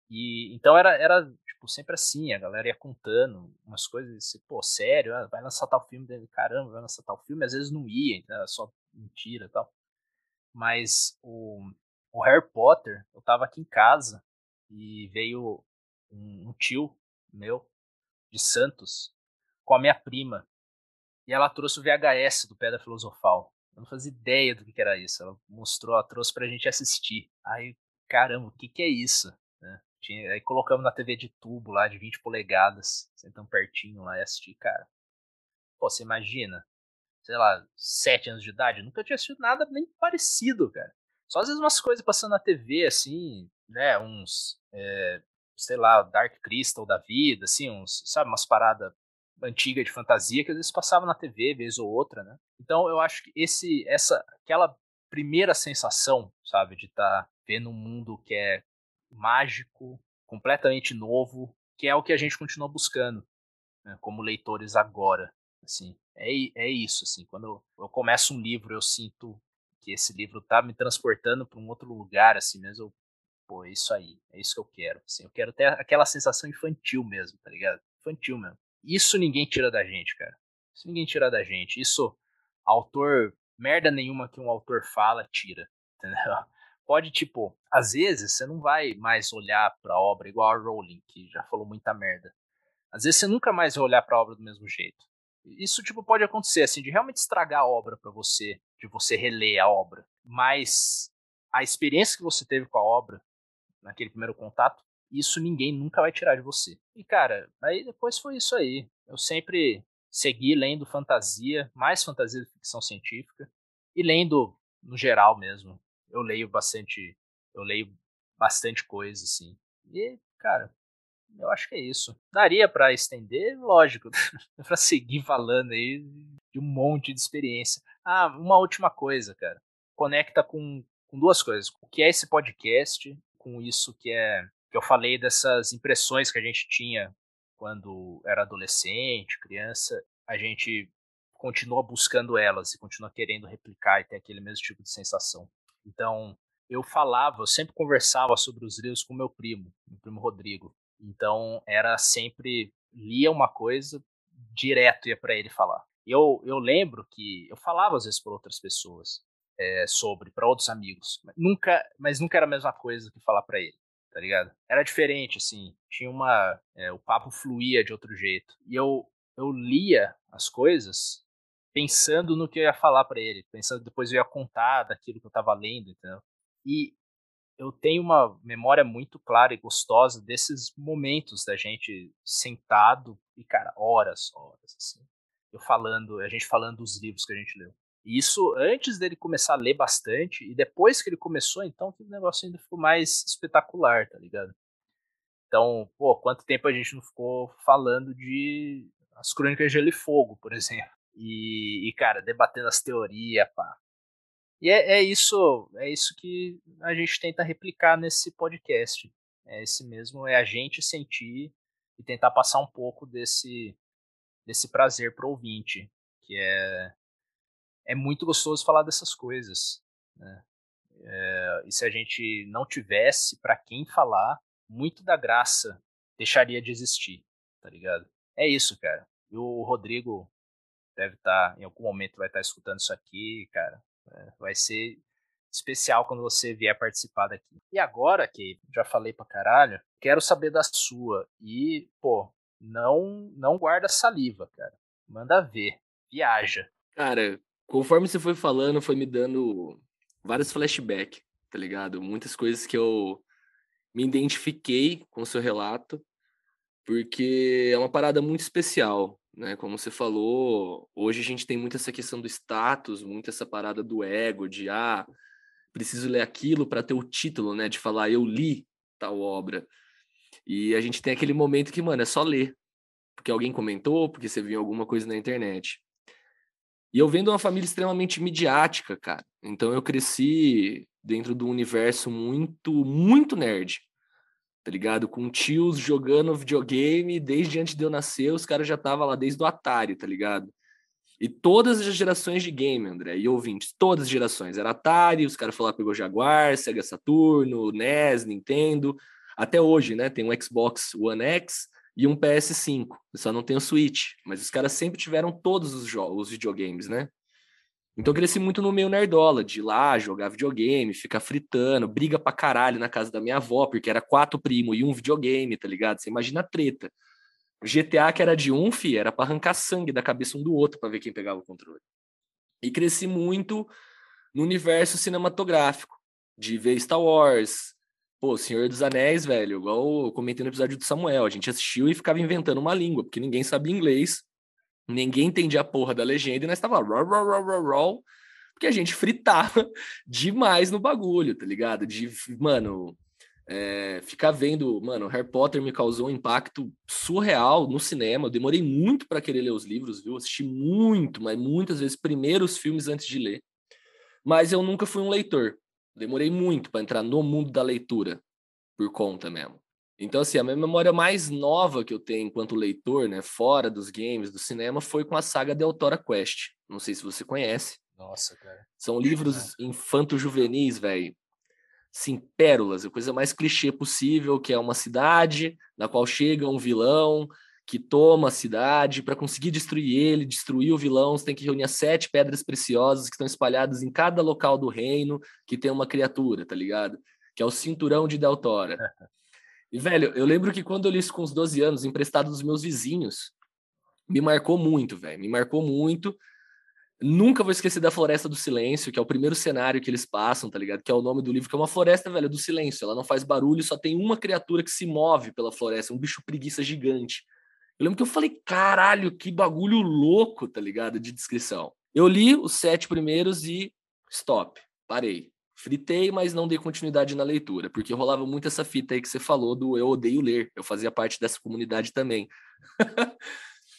B: E então era, era tipo, sempre assim, a galera ia contando umas coisas, pô, sério, ah, vai lançar tal filme, caramba, vai lançar tal filme, às vezes não ia, então era só mentira e tal. Mas o, o Harry Potter, eu tava aqui em casa e veio um, um tio meu de Santos com a minha prima e ela trouxe o VHS do Pedra Filosofal. Eu não fazia ideia do que era isso. Ela mostrou, ela trouxe pra gente assistir. Aí, caramba, o que, que é isso? Tinha, aí colocamos na TV de tubo lá, de 20 polegadas, sentando pertinho lá e assistir, cara. Pô, você imagina, sei lá, 7 anos de idade, nunca tinha assistido nada nem parecido, cara. Só às vezes umas coisas passando na TV, assim, né, uns, é, sei lá, Dark Crystal da vida, assim, uns, sabe, umas paradas antiga de fantasia que às vezes passava na TV, vez ou outra, né? Então eu acho que esse, essa, aquela primeira sensação, sabe, de estar tá vendo um mundo que é mágico, completamente novo, que é o que a gente continua buscando, né, como leitores agora, assim. É, é isso, assim, quando eu, eu começo um livro, eu sinto que esse livro tá me transportando para um outro lugar, assim mesmo. Pô, é isso aí, é isso que eu quero. Assim, eu quero ter aquela sensação infantil mesmo, tá ligado? Infantil mesmo. Isso ninguém tira da gente, cara. Isso ninguém tira da gente. Isso, autor, merda nenhuma que um autor fala, tira. Entendeu? Pode, tipo, às vezes você não vai mais olhar pra obra igual a Rowling, que já falou muita merda. Às vezes você nunca mais vai olhar pra obra do mesmo jeito. Isso, tipo, pode acontecer, assim, de realmente estragar a obra para você, de você reler a obra. Mas a experiência que você teve com a obra, naquele primeiro contato, isso ninguém nunca vai tirar de você. E cara, aí depois foi isso aí. Eu sempre segui lendo fantasia, mais fantasia de ficção científica e lendo no geral mesmo. Eu leio bastante, eu leio bastante coisa assim. E cara, eu acho que é isso. Daria para estender, lógico, para seguir falando aí de um monte de experiência. Ah, uma última coisa, cara. Conecta com, com duas coisas. O que é esse podcast, com isso que é que eu falei dessas impressões que a gente tinha quando era adolescente, criança, a gente continua buscando elas e continua querendo replicar e ter aquele mesmo tipo de sensação. Então, eu falava, eu sempre conversava sobre os livros com meu primo, meu primo Rodrigo. Então, era sempre lia uma coisa, direto ia para ele falar. Eu, eu lembro que eu falava às vezes para outras pessoas é, sobre, para outros amigos, nunca, mas nunca era a mesma coisa que falar para ele tá ligado? Era diferente, assim. Tinha uma. É, o papo fluía de outro jeito. E eu, eu lia as coisas pensando no que eu ia falar para ele, pensando depois eu ia contar daquilo que eu tava lendo, entendeu? E eu tenho uma memória muito clara e gostosa desses momentos da gente sentado e, cara, horas, horas, assim. Eu falando, a gente falando dos livros que a gente leu. E isso antes dele começar a ler bastante, e depois que ele começou, então o negócio ainda ficou mais espetacular, tá ligado? Então, pô, quanto tempo a gente não ficou falando de as crônicas de Gelo e Fogo, por exemplo. E, e cara, debatendo as teorias, pá. E é, é, isso, é isso que a gente tenta replicar nesse podcast. É esse mesmo, é a gente sentir e tentar passar um pouco desse, desse prazer pro ouvinte, que é é muito gostoso falar dessas coisas. Né? É, e se a gente não tivesse para quem falar, muito da graça deixaria de existir, tá ligado? É isso, cara. E o Rodrigo deve estar, tá, em algum momento, vai estar tá escutando isso aqui, cara. É, vai ser especial quando você vier participar daqui. E agora, que já falei pra caralho, quero saber da sua. E, pô, não, não guarda saliva, cara. Manda ver. Viaja.
A: Cara, conforme você foi falando, foi me dando vários flashbacks, tá ligado? Muitas coisas que eu me identifiquei com o seu relato, porque é uma parada muito especial, né? Como você falou, hoje a gente tem muito essa questão do status, muito essa parada do ego, de ah, preciso ler aquilo para ter o título, né? De falar eu li tal obra. E a gente tem aquele momento que, mano, é só ler. Porque alguém comentou, porque você viu alguma coisa na internet. E eu venho de uma família extremamente midiática, cara. Então eu cresci dentro de um universo muito, muito nerd. Tá ligado? Com tios jogando videogame desde antes de eu nascer, os caras já estavam lá desde o Atari, tá ligado? E todas as gerações de game, André, e ouvintes, todas as gerações. Era Atari, os caras falaram pegou Jaguar, Sega Saturno, NES, Nintendo. Até hoje, né? Tem um Xbox One X e um PS5. Só não tem o Switch. Mas os caras sempre tiveram todos os, os videogames, né? Então eu cresci muito no meio nerdola, de ir lá jogar videogame, ficar fritando, briga pra caralho na casa da minha avó, porque era quatro primos e um videogame, tá ligado? Você imagina a treta. GTA que era de um, fi, era pra arrancar sangue da cabeça um do outro para ver quem pegava o controle. E cresci muito no universo cinematográfico, de ver Star Wars, pô, Senhor dos Anéis, velho, igual eu comentei no episódio do Samuel, a gente assistiu e ficava inventando uma língua, porque ninguém sabia inglês, ninguém entendia a porra da legenda e nós tava roll, roll, roll, roll, roll, porque a gente fritava demais no bagulho, tá ligado? De, mano, é, ficar vendo, mano, Harry Potter me causou um impacto surreal no cinema. Eu demorei muito para querer ler os livros, viu? Assisti muito, mas muitas vezes primeiro os filmes antes de ler. Mas eu nunca fui um leitor. Demorei muito para entrar no mundo da leitura por conta mesmo. Então, assim, a minha memória mais nova que eu tenho enquanto leitor, né, fora dos games, do cinema, foi com a saga The Autora Quest. Não sei se você conhece.
B: Nossa, cara.
A: São livros infanto-juvenis, velho sim, pérolas, a coisa mais clichê possível, que é uma cidade na qual chega um vilão que toma a cidade para conseguir destruir ele, destruir o vilão, você tem que reunir as sete pedras preciosas que estão espalhadas em cada local do reino que tem uma criatura, tá ligado? Que é o cinturão de Deltora. E, velho, eu lembro que quando eu li isso com uns 12 anos, emprestado dos meus vizinhos, me marcou muito, velho. Me marcou muito. Nunca vou esquecer da Floresta do Silêncio, que é o primeiro cenário que eles passam, tá ligado? Que é o nome do livro, que é uma floresta, velho, do silêncio. Ela não faz barulho, só tem uma criatura que se move pela floresta, um bicho preguiça gigante. Eu lembro que eu falei, caralho, que bagulho louco, tá ligado? De descrição. Eu li os sete primeiros e stop, parei. Fritei, mas não dei continuidade na leitura, porque rolava muito essa fita aí que você falou do eu odeio ler. Eu fazia parte dessa comunidade também.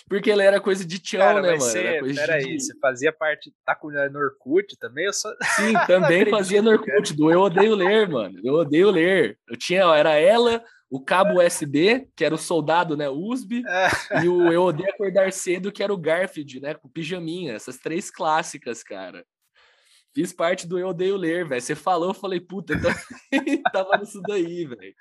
A: Porque ele era coisa de tchau, Cara, né, mano?
B: Você, peraí, de... você fazia parte da comunidade no Orkut também? Eu só...
A: Sim, também fazia no Orkut, do Eu Odeio Ler, mano. Eu Odeio Ler. Eu tinha, ó, era ela, o cabo USB, que era o soldado, né, USB, é. e o Eu Odeio Acordar Cedo, que era o Garfield, né, com pijaminha. Essas três clássicas, cara. Fiz parte do Eu Odeio Ler, velho. Você falou, eu falei, puta, tava nisso daí, velho.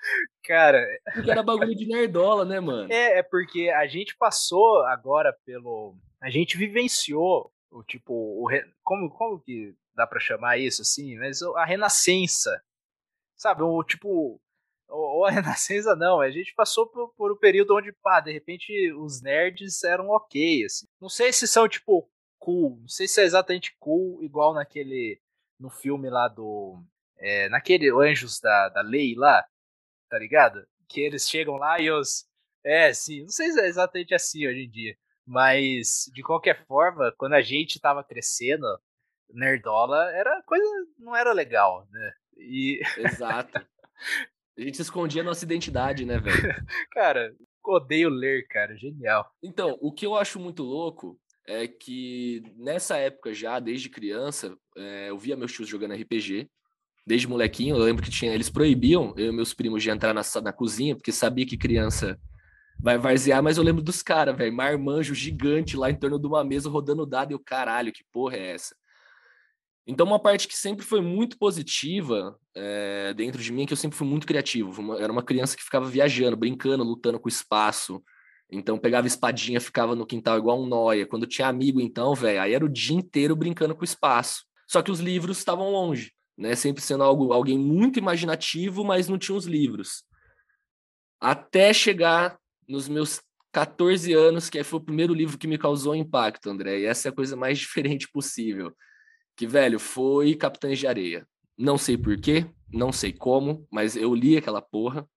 B: Cara.
A: Porque era bagulho de nerdola, né, mano?
B: É, é porque a gente passou agora pelo. A gente vivenciou o tipo. O como, como que dá para chamar isso assim? Mas a renascença. Sabe? O tipo. Ou a renascença não, a gente passou por, por um período onde, pá, de repente os nerds eram ok, assim. Não sei se são, tipo, cool. Não sei se é exatamente cool, igual naquele. No filme lá do. É, naquele Anjos da, da Lei lá, tá ligado? Que eles chegam lá e os. É, sim. Não sei se é exatamente assim hoje em dia. Mas, de qualquer forma, quando a gente tava crescendo, Nerdola era coisa. não era legal, né? E...
A: Exato. A gente escondia nossa identidade, né, velho?
B: cara, odeio ler, cara. Genial.
A: Então, o que eu acho muito louco é que nessa época já, desde criança, é, eu via meus tios jogando RPG. Desde molequinho, eu lembro que tinha, eles proibiam eu e meus primos de entrar na, na cozinha, porque sabia que criança vai varzear, mas eu lembro dos caras, velho, marmanjo gigante lá em torno de uma mesa rodando dado e o caralho, que porra é essa? Então, uma parte que sempre foi muito positiva é, dentro de mim é que eu sempre fui muito criativo. Uma, era uma criança que ficava viajando, brincando, lutando com o espaço, então pegava espadinha, ficava no quintal igual um noia. Quando tinha amigo, então, velho, aí era o dia inteiro brincando com o espaço. Só que os livros estavam longe, né? Sempre sendo algo, alguém muito imaginativo, mas não tinha os livros. Até chegar nos meus 14 anos, que foi o primeiro livro que me causou impacto, André. E essa é a coisa mais diferente possível. Que, velho, foi Capitães de Areia. Não sei porquê, não sei como, mas eu li aquela porra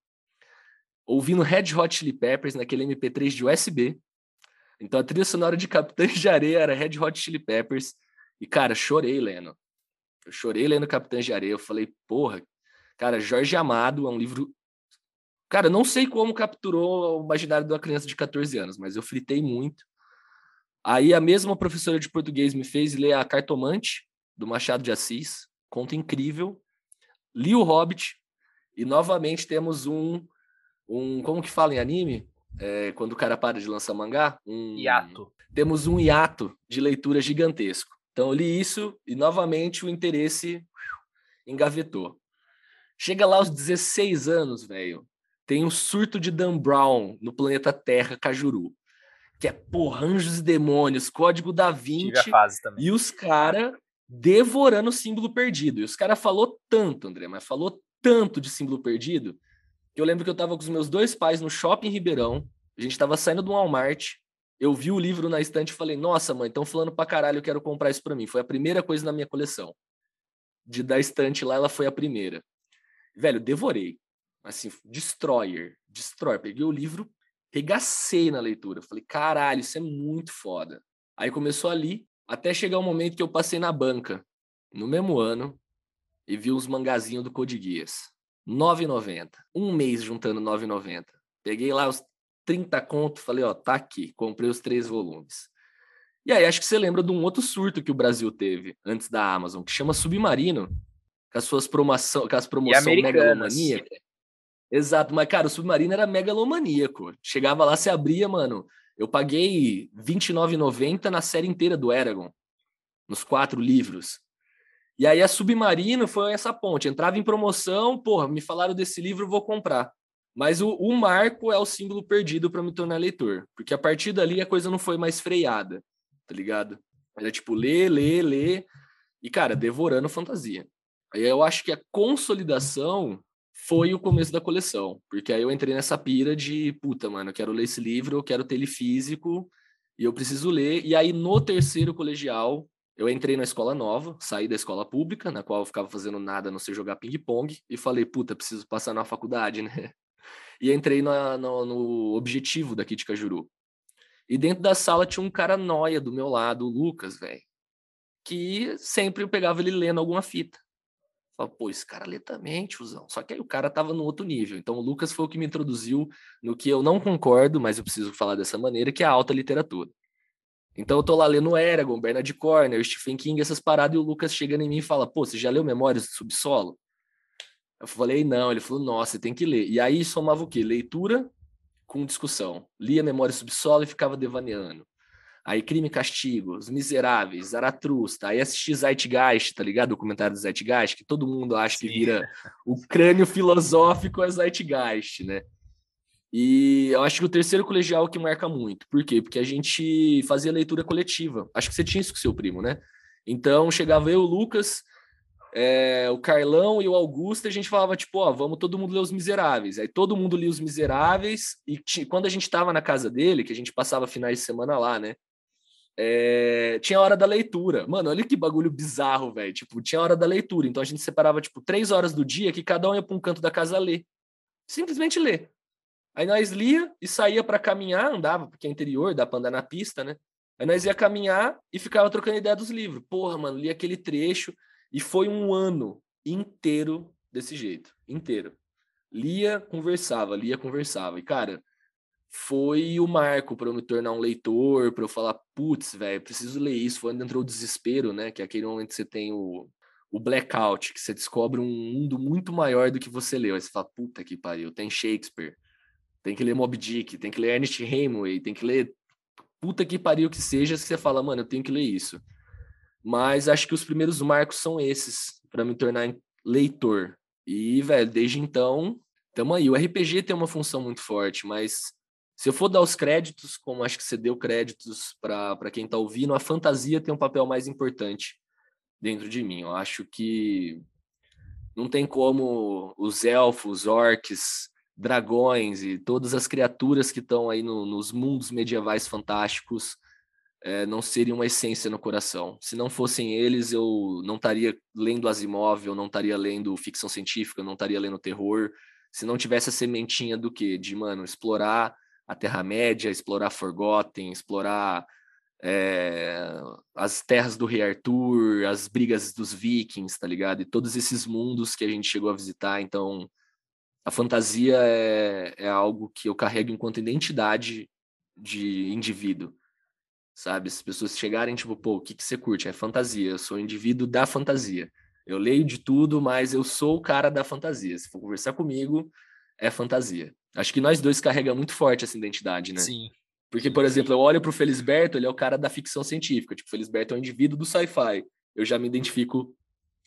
A: ouvindo Red Hot Chili Peppers naquele MP3 de USB. Então a trilha sonora de Capitães de Areia era Red Hot Chili Peppers. E, cara, chorei lendo. Eu chorei lendo Capitães de Areia. Eu falei, porra, cara, Jorge Amado é um livro. Cara, não sei como capturou o imaginário de uma criança de 14 anos, mas eu fritei muito. Aí a mesma professora de português me fez ler A Cartomante, do Machado de Assis. Conto incrível. Li o Hobbit. E novamente temos um um. Como que fala em anime? É, quando o cara para de lançar mangá? Um
B: hiato.
A: Temos um hiato de leitura gigantesco. Então eu li isso e novamente o interesse engavetou. Chega lá aos 16 anos, velho. tem o surto de Dan Brown no planeta Terra, Cajuru. Que é, porra, Anjos e Demônios, Código da Vinci. E os caras devorando o símbolo perdido. E os caras falou tanto, André, mas falou tanto de símbolo perdido, eu lembro que eu tava com os meus dois pais no shopping Ribeirão, a gente tava saindo do Walmart, eu vi o livro na estante e falei, nossa, mãe, estão falando pra caralho, eu quero comprar isso pra mim. Foi a primeira coisa na minha coleção. De da estante lá, ela foi a primeira. Velho, devorei. Assim, Destroyer. Destroyer. Peguei o livro, regacei na leitura. Falei, caralho, isso é muito foda. Aí começou ali, até chegar o momento que eu passei na banca, no mesmo ano, e vi uns mangazinhos do Code. 9,90. Um mês juntando 9,90. Peguei lá os 30 conto, falei, ó, tá aqui, comprei os três volumes. E aí, acho que você lembra de um outro surto que o Brasil teve antes da Amazon, que chama Submarino, com as suas promoção, com as promoções megalomaníacas. Exato, mas, cara, o Submarino era megalomaníaco. Chegava lá, você abria, mano. Eu paguei R$29,90 na série inteira do Eragon, nos quatro livros. E aí a Submarino foi essa ponte. Entrava em promoção, porra, me falaram desse livro, vou comprar. Mas o, o marco é o símbolo perdido para me tornar leitor. Porque a partir dali a coisa não foi mais freada, tá ligado? Era tipo, ler, ler, ler. E, cara, devorando fantasia. Aí eu acho que a consolidação foi o começo da coleção. Porque aí eu entrei nessa pira de, puta, mano, eu quero ler esse livro, eu quero ter ele físico e eu preciso ler. E aí no terceiro colegial, eu entrei na escola nova, saí da escola pública, na qual eu ficava fazendo nada a não ser jogar ping-pong, e falei, puta, preciso passar na faculdade, né? E entrei na, no, no objetivo daqui de Cajuru. E dentro da sala tinha um cara noia do meu lado, o Lucas, velho, que sempre eu pegava ele lendo alguma fita. Falei, pô, esse cara lê também, tiozão. Só que aí o cara tava no outro nível. Então o Lucas foi o que me introduziu no que eu não concordo, mas eu preciso falar dessa maneira, que é a alta literatura. Então eu tô lá lendo Eragon, Bernard Cornell, Stephen King, essas paradas, e o Lucas chegando em mim e fala, pô, você já leu Memórias do Subsolo? Eu falei, não. Ele falou, nossa, você tem que ler. E aí somava o quê? Leitura com discussão. Lia Memórias do Subsolo e ficava devaneando. Aí Crime e Castigo, Os Miseráveis, Zaratrusta, aí assisti Zeitgeist, tá ligado? O comentário do Zeitgeist, que todo mundo acha Sim. que vira o crânio filosófico é Zeitgeist, né? E eu acho que o terceiro colegial é que marca muito. Por quê? Porque a gente fazia leitura coletiva. Acho que você tinha isso com seu primo, né? Então chegava eu, o Lucas, é, o Carlão e o Augusto, a gente falava, tipo, ó, vamos todo mundo ler Os Miseráveis. Aí todo mundo lia Os Miseráveis, e quando a gente tava na casa dele, que a gente passava finais de semana lá, né? É, tinha hora da leitura. Mano, olha que bagulho bizarro, velho. Tipo, tinha hora da leitura. Então a gente separava, tipo, três horas do dia que cada um ia para um canto da casa ler. Simplesmente ler. Aí nós lia e saía para caminhar, andava, porque é interior, dá para andar na pista, né? Aí nós ia caminhar e ficava trocando ideia dos livros. Porra, mano, li aquele trecho e foi um ano inteiro desse jeito, inteiro. Lia, conversava, lia, conversava. E cara, foi o marco para eu me tornar um leitor, para eu falar, putz, velho, preciso ler isso. Foi entrou o desespero, né? Que é aquele momento que você tem o, o blackout, que você descobre um mundo muito maior do que você leu. Aí você fala, puta que pariu, tem Shakespeare, tem que ler Moby Dick, tem que ler Ernest Hemingway, tem que ler puta que pariu que seja, que você fala, mano, eu tenho que ler isso. Mas acho que os primeiros marcos são esses, para me tornar leitor. E, velho, desde então, tamo aí. O RPG tem uma função muito forte, mas se eu for dar os créditos, como acho que você deu créditos para quem tá ouvindo, a fantasia tem um papel mais importante dentro de mim. Eu acho que não tem como os elfos, orcs, dragões e todas as criaturas que estão aí no, nos mundos medievais fantásticos é, não serem uma essência no coração. Se não fossem eles, eu não estaria lendo Asimov, eu não estaria lendo ficção científica, eu não estaria lendo terror. Se não tivesse a sementinha do quê? De, mano, explorar a Terra-média, explorar Forgotten, explorar é, as terras do Rei Arthur, as brigas dos vikings, tá ligado? E todos esses mundos que a gente chegou a visitar. Então, a fantasia é, é algo que eu carrego enquanto identidade de indivíduo, sabe? As pessoas chegarem, tipo, pô, o que, que você curte? É fantasia, eu sou indivíduo da fantasia. Eu leio de tudo, mas eu sou o cara da fantasia. Se for conversar comigo, é fantasia. Acho que nós dois carregamos muito forte essa identidade, né?
B: Sim.
A: Porque, por exemplo, eu olho pro Felisberto, ele é o cara da ficção científica. Tipo, Felisberto é um indivíduo do sci-fi. Eu já me identifico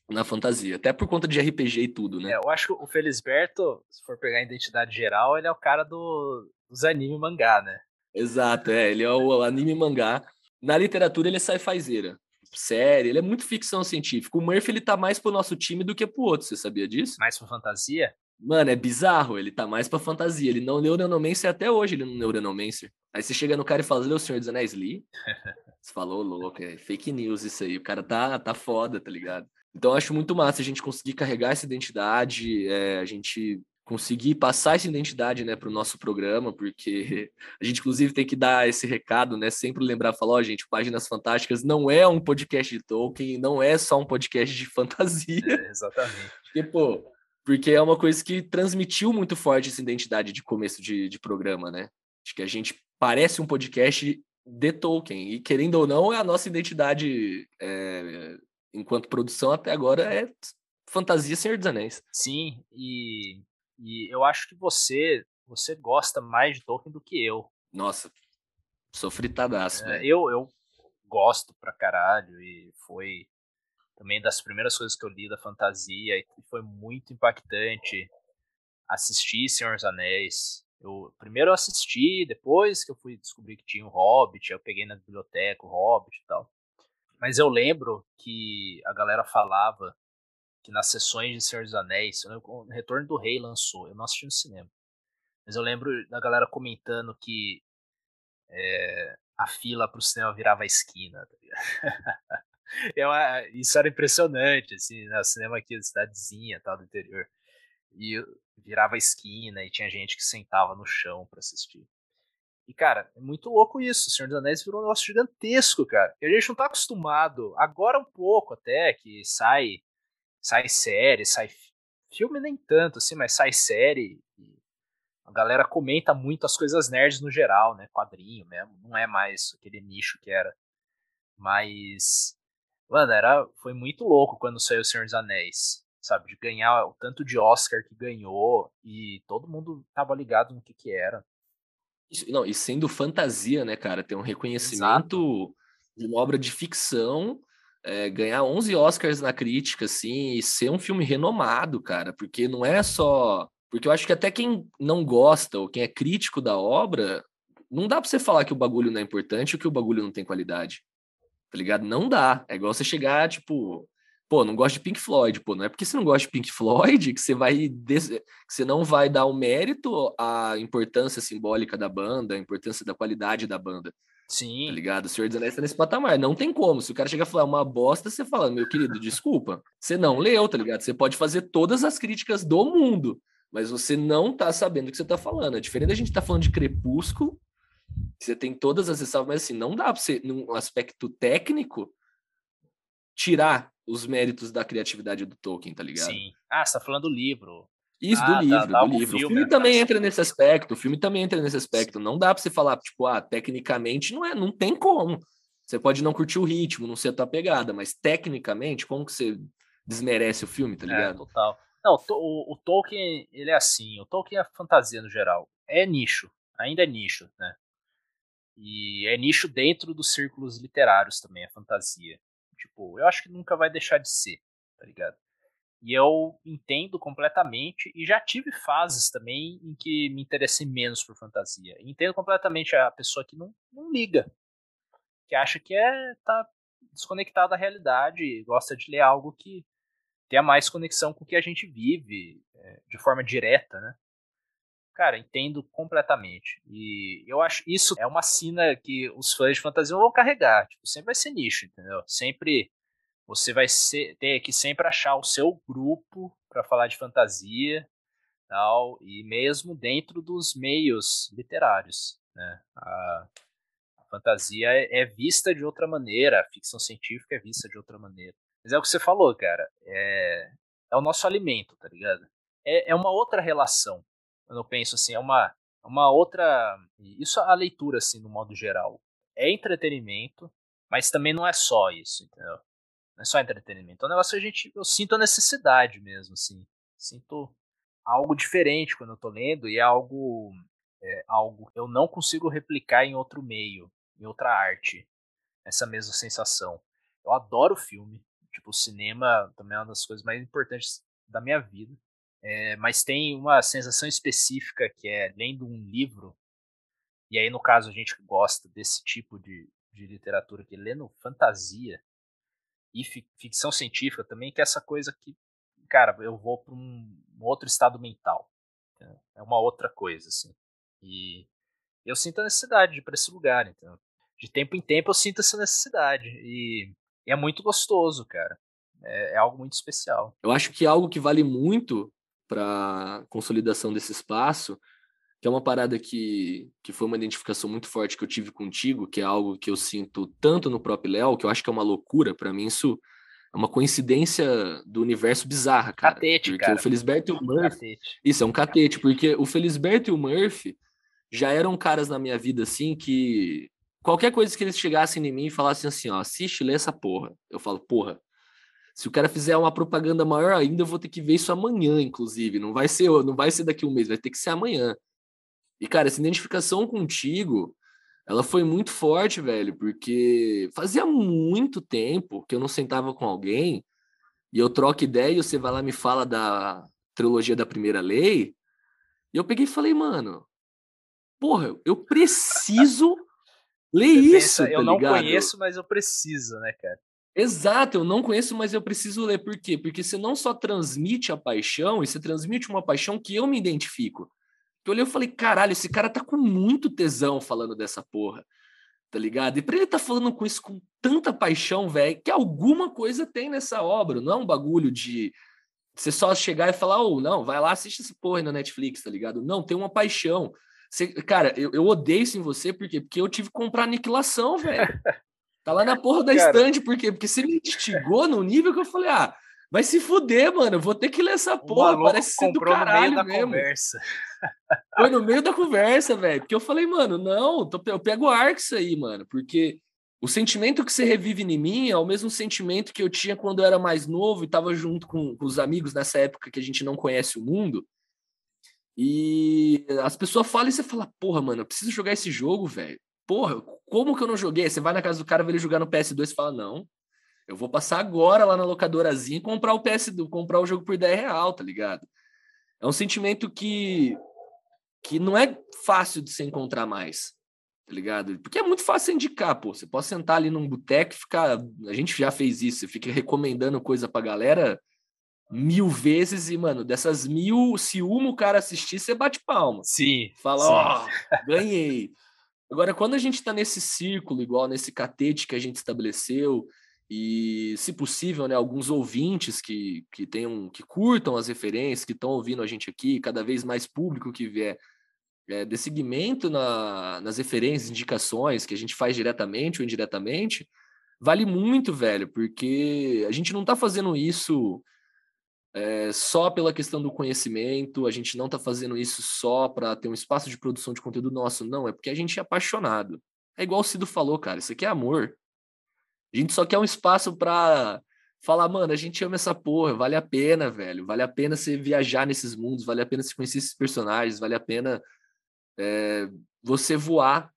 A: na fantasia, até por conta de RPG e tudo, né?
B: É, eu acho que o Felisberto, se for pegar a identidade geral, ele é o cara do, dos anime mangá, né?
A: Exato, é, ele é o anime mangá. Na literatura ele é sci-fizeira. Série, ele é muito ficção científica. O Murphy ele tá mais pro nosso time do que pro outro, você sabia disso?
B: Mais pra fantasia?
A: Mano, é bizarro, ele tá mais pra fantasia. Ele não leu Neuromancer até hoje, ele não leu Neuromancer. Aí você chega no cara e fala, leu o Senhor dos Anéis, li? Você falou, louco, é fake news isso aí. O cara tá, tá foda, tá ligado? Então acho muito massa a gente conseguir carregar essa identidade, é, a gente conseguir passar essa identidade, né, para o nosso programa, porque a gente inclusive tem que dar esse recado, né, sempre lembrar, falar, ó, oh, gente, Páginas Fantásticas não é um podcast de Tolkien, não é só um podcast de fantasia.
B: É, exatamente.
A: Porque, pô, porque é uma coisa que transmitiu muito forte essa identidade de começo de, de programa, né? Acho que a gente parece um podcast de Tolkien, e querendo ou não, é a nossa identidade é, enquanto produção até agora é fantasia Senhor dos Anéis.
B: Sim, e, e eu acho que você você gosta mais de Tolkien do que eu.
A: Nossa, sou fritadaço,
B: é, eu, eu gosto pra caralho e foi também das primeiras coisas que eu li da fantasia e foi muito impactante assistir Senhor dos Anéis. Eu primeiro eu assisti, depois que eu fui descobrir que tinha o Hobbit, eu peguei na biblioteca o Hobbit e tal. Mas eu lembro que a galera falava que nas sessões de Senhor dos Anéis, o Retorno do Rei lançou, eu não assisti no cinema. Mas eu lembro da galera comentando que é, a fila pro cinema virava a esquina. Tá é isso era impressionante, assim, no né, cinema aqui da cidadezinha, tal, do interior. E virava a esquina e tinha gente que sentava no chão para assistir. E, cara, é muito louco isso. O Senhor dos Anéis virou um negócio gigantesco, cara. E a gente não tá acostumado, agora um pouco até, que sai, sai série, sai filme nem tanto, assim, mas sai série. a galera comenta muito as coisas nerds no geral, né? Quadrinho mesmo. Não é mais aquele nicho que era. Mas. Mano, era, foi muito louco quando saiu o Senhor dos Anéis. Sabe? De ganhar o tanto de Oscar que ganhou. E todo mundo tava ligado no que que era.
A: Isso, não, e sendo fantasia, né, cara? Ter um reconhecimento Exato. de uma obra de ficção, é, ganhar 11 Oscars na crítica, assim, e ser um filme renomado, cara, porque não é só. Porque eu acho que até quem não gosta ou quem é crítico da obra, não dá pra você falar que o bagulho não é importante ou que o bagulho não tem qualidade. Tá ligado? Não dá. É igual você chegar, tipo, pô, não gosto de Pink Floyd, pô, não é porque você não gosta de Pink Floyd que você vai des... que você não vai dar o mérito à importância simbólica da banda, a importância da qualidade da banda.
B: Sim.
A: Tá ligado? O Senhor dos Anéis tá nesse patamar. Não tem como. Se o cara chegar a falar uma bosta, você fala, meu querido, desculpa. Você não leu, tá ligado? Você pode fazer todas as críticas do mundo, mas você não tá sabendo o que você tá falando. É diferente da gente tá falando de Crepúsculo, você tem todas as ressalvas, mas assim, não dá pra você, num aspecto técnico, tirar os méritos da criatividade do Tolkien, tá ligado? Sim.
B: Ah, você tá falando do livro.
A: Isso, ah, do livro, do livro. Filme, o filme né? também entra nesse aspecto, o filme também entra nesse aspecto. Não dá pra você falar, tipo, ah, tecnicamente não é, não tem como. Você pode não curtir o ritmo, não ser a tua pegada, mas tecnicamente, como que você desmerece o filme, tá é, ligado?
B: É, total. Não, o, o Tolkien, ele é assim, o Tolkien é fantasia no geral. É nicho, ainda é nicho, né? E é nicho dentro dos círculos literários também, é fantasia. Tipo, eu acho que nunca vai deixar de ser, tá ligado? E eu entendo completamente, e já tive fases também em que me interessei menos por fantasia. Entendo completamente a pessoa que não, não liga, que acha que é tá desconectada da realidade, gosta de ler algo que tenha mais conexão com o que a gente vive é, de forma direta, né? Cara, entendo completamente. E eu acho isso é uma sina que os fãs de fantasia vão carregar. Tipo, sempre vai ser nicho, entendeu? Sempre você vai ser, ter que sempre achar o seu grupo para falar de fantasia, tal, e mesmo dentro dos meios literários, né? A, a fantasia é, é, vista de outra maneira, a ficção científica é vista de outra maneira. Mas é o que você falou, cara. É, é o nosso alimento, tá ligado? É, é uma outra relação quando eu penso assim, é uma, uma outra. Isso a leitura, assim, no modo geral. É entretenimento, mas também não é só isso, entendeu? Não é só entretenimento. É um negócio que a gente. Eu sinto a necessidade mesmo, assim. Sinto algo diferente quando eu tô lendo e é algo. É algo eu não consigo replicar em outro meio, em outra arte. Essa mesma sensação. Eu adoro filme. Tipo, o cinema também é uma das coisas mais importantes da minha vida. É, mas tem uma sensação específica que é lendo um livro, e aí no caso a gente gosta desse tipo de, de literatura que lendo fantasia e ficção científica também, que é essa coisa que, cara, eu vou para um, um, outro estado mental. É uma outra coisa, assim. E eu sinto a necessidade de ir para esse lugar, então. De tempo em tempo eu sinto essa necessidade. E, e é muito gostoso, cara. É, é algo muito especial.
A: Eu acho que algo que vale muito para consolidação desse espaço, que é uma parada que, que foi uma identificação muito forte que eu tive contigo, que é algo que eu sinto tanto no próprio Léo, que eu acho que é uma loucura, para mim isso é uma coincidência do universo bizarra, cara.
B: Catete,
A: porque
B: cara.
A: o Felisberto e o Murphy... Catete. Isso, é um catete, porque o Felisberto e o Murphy já eram caras na minha vida, assim, que qualquer coisa que eles chegassem em mim e falassem assim, ó, assiste, lê essa porra. Eu falo, porra, se o cara fizer uma propaganda maior ainda, eu vou ter que ver isso amanhã, inclusive. Não vai ser, não vai ser daqui a um mês, vai ter que ser amanhã. E, cara, essa identificação contigo, ela foi muito forte, velho, porque fazia muito tempo que eu não sentava com alguém e eu troco ideia e você vai lá e me fala da trilogia da primeira lei. E eu peguei e falei, mano, porra, eu preciso ler você isso. Pensa,
B: tá eu
A: não ligado?
B: conheço, mas eu preciso, né, cara?
A: Exato, eu não conheço, mas eu preciso ler. Por quê? Porque você não só transmite a paixão, e você transmite uma paixão que eu me identifico. Eu olhei e falei, caralho, esse cara tá com muito tesão falando dessa porra, tá ligado? E pra ele tá falando com isso com tanta paixão, velho, que alguma coisa tem nessa obra, não é um bagulho de você só chegar e falar, ou oh, não, vai lá, assiste essa porra na Netflix, tá ligado? Não, tem uma paixão. Você, cara, eu, eu odeio isso em você, por quê? Porque eu tive que comprar aniquilação, velho. Tá lá na porra da estante, por quê? Porque você me instigou no nível que eu falei, ah, vai se fuder, mano, vou ter que ler essa porra, parece ser do caralho no mesmo. Conversa. Foi no meio da conversa, velho, porque eu falei, mano, não, eu pego o arco isso aí, mano, porque o sentimento que você revive em mim é o mesmo sentimento que eu tinha quando eu era mais novo e tava junto com, com os amigos nessa época que a gente não conhece o mundo. E as pessoas falam e você fala, porra, mano, eu preciso jogar esse jogo, velho porra, como que eu não joguei? Você vai na casa do cara, ver ele jogar no PS2 e fala, não, eu vou passar agora lá na locadorazinha e comprar o PS2, comprar o jogo por 10 real, tá ligado? É um sentimento que, que não é fácil de se encontrar mais, tá ligado? Porque é muito fácil indicar, pô. Você pode sentar ali num boteco e ficar. A gente já fez isso, você fica recomendando coisa pra galera mil vezes e, mano, dessas mil, se uma o cara assistir, você bate palma.
B: Sim.
A: Fala, ó, oh, ganhei. Agora, quando a gente está nesse círculo, igual nesse catete que a gente estabeleceu, e, se possível, né, alguns ouvintes que, que tenham, que curtam as referências, que estão ouvindo a gente aqui, cada vez mais público que vier, é, de seguimento na, nas referências, indicações que a gente faz diretamente ou indiretamente, vale muito, velho, porque a gente não está fazendo isso é, só pela questão do conhecimento, a gente não está fazendo isso só para ter um espaço de produção de conteúdo nosso, não, é porque a gente é apaixonado. É igual o Cido falou, cara, isso aqui é amor. A gente só quer um espaço para falar, mano, a gente ama essa porra, vale a pena, velho, vale a pena você viajar nesses mundos, vale a pena você conhecer esses personagens, vale a pena é, você voar,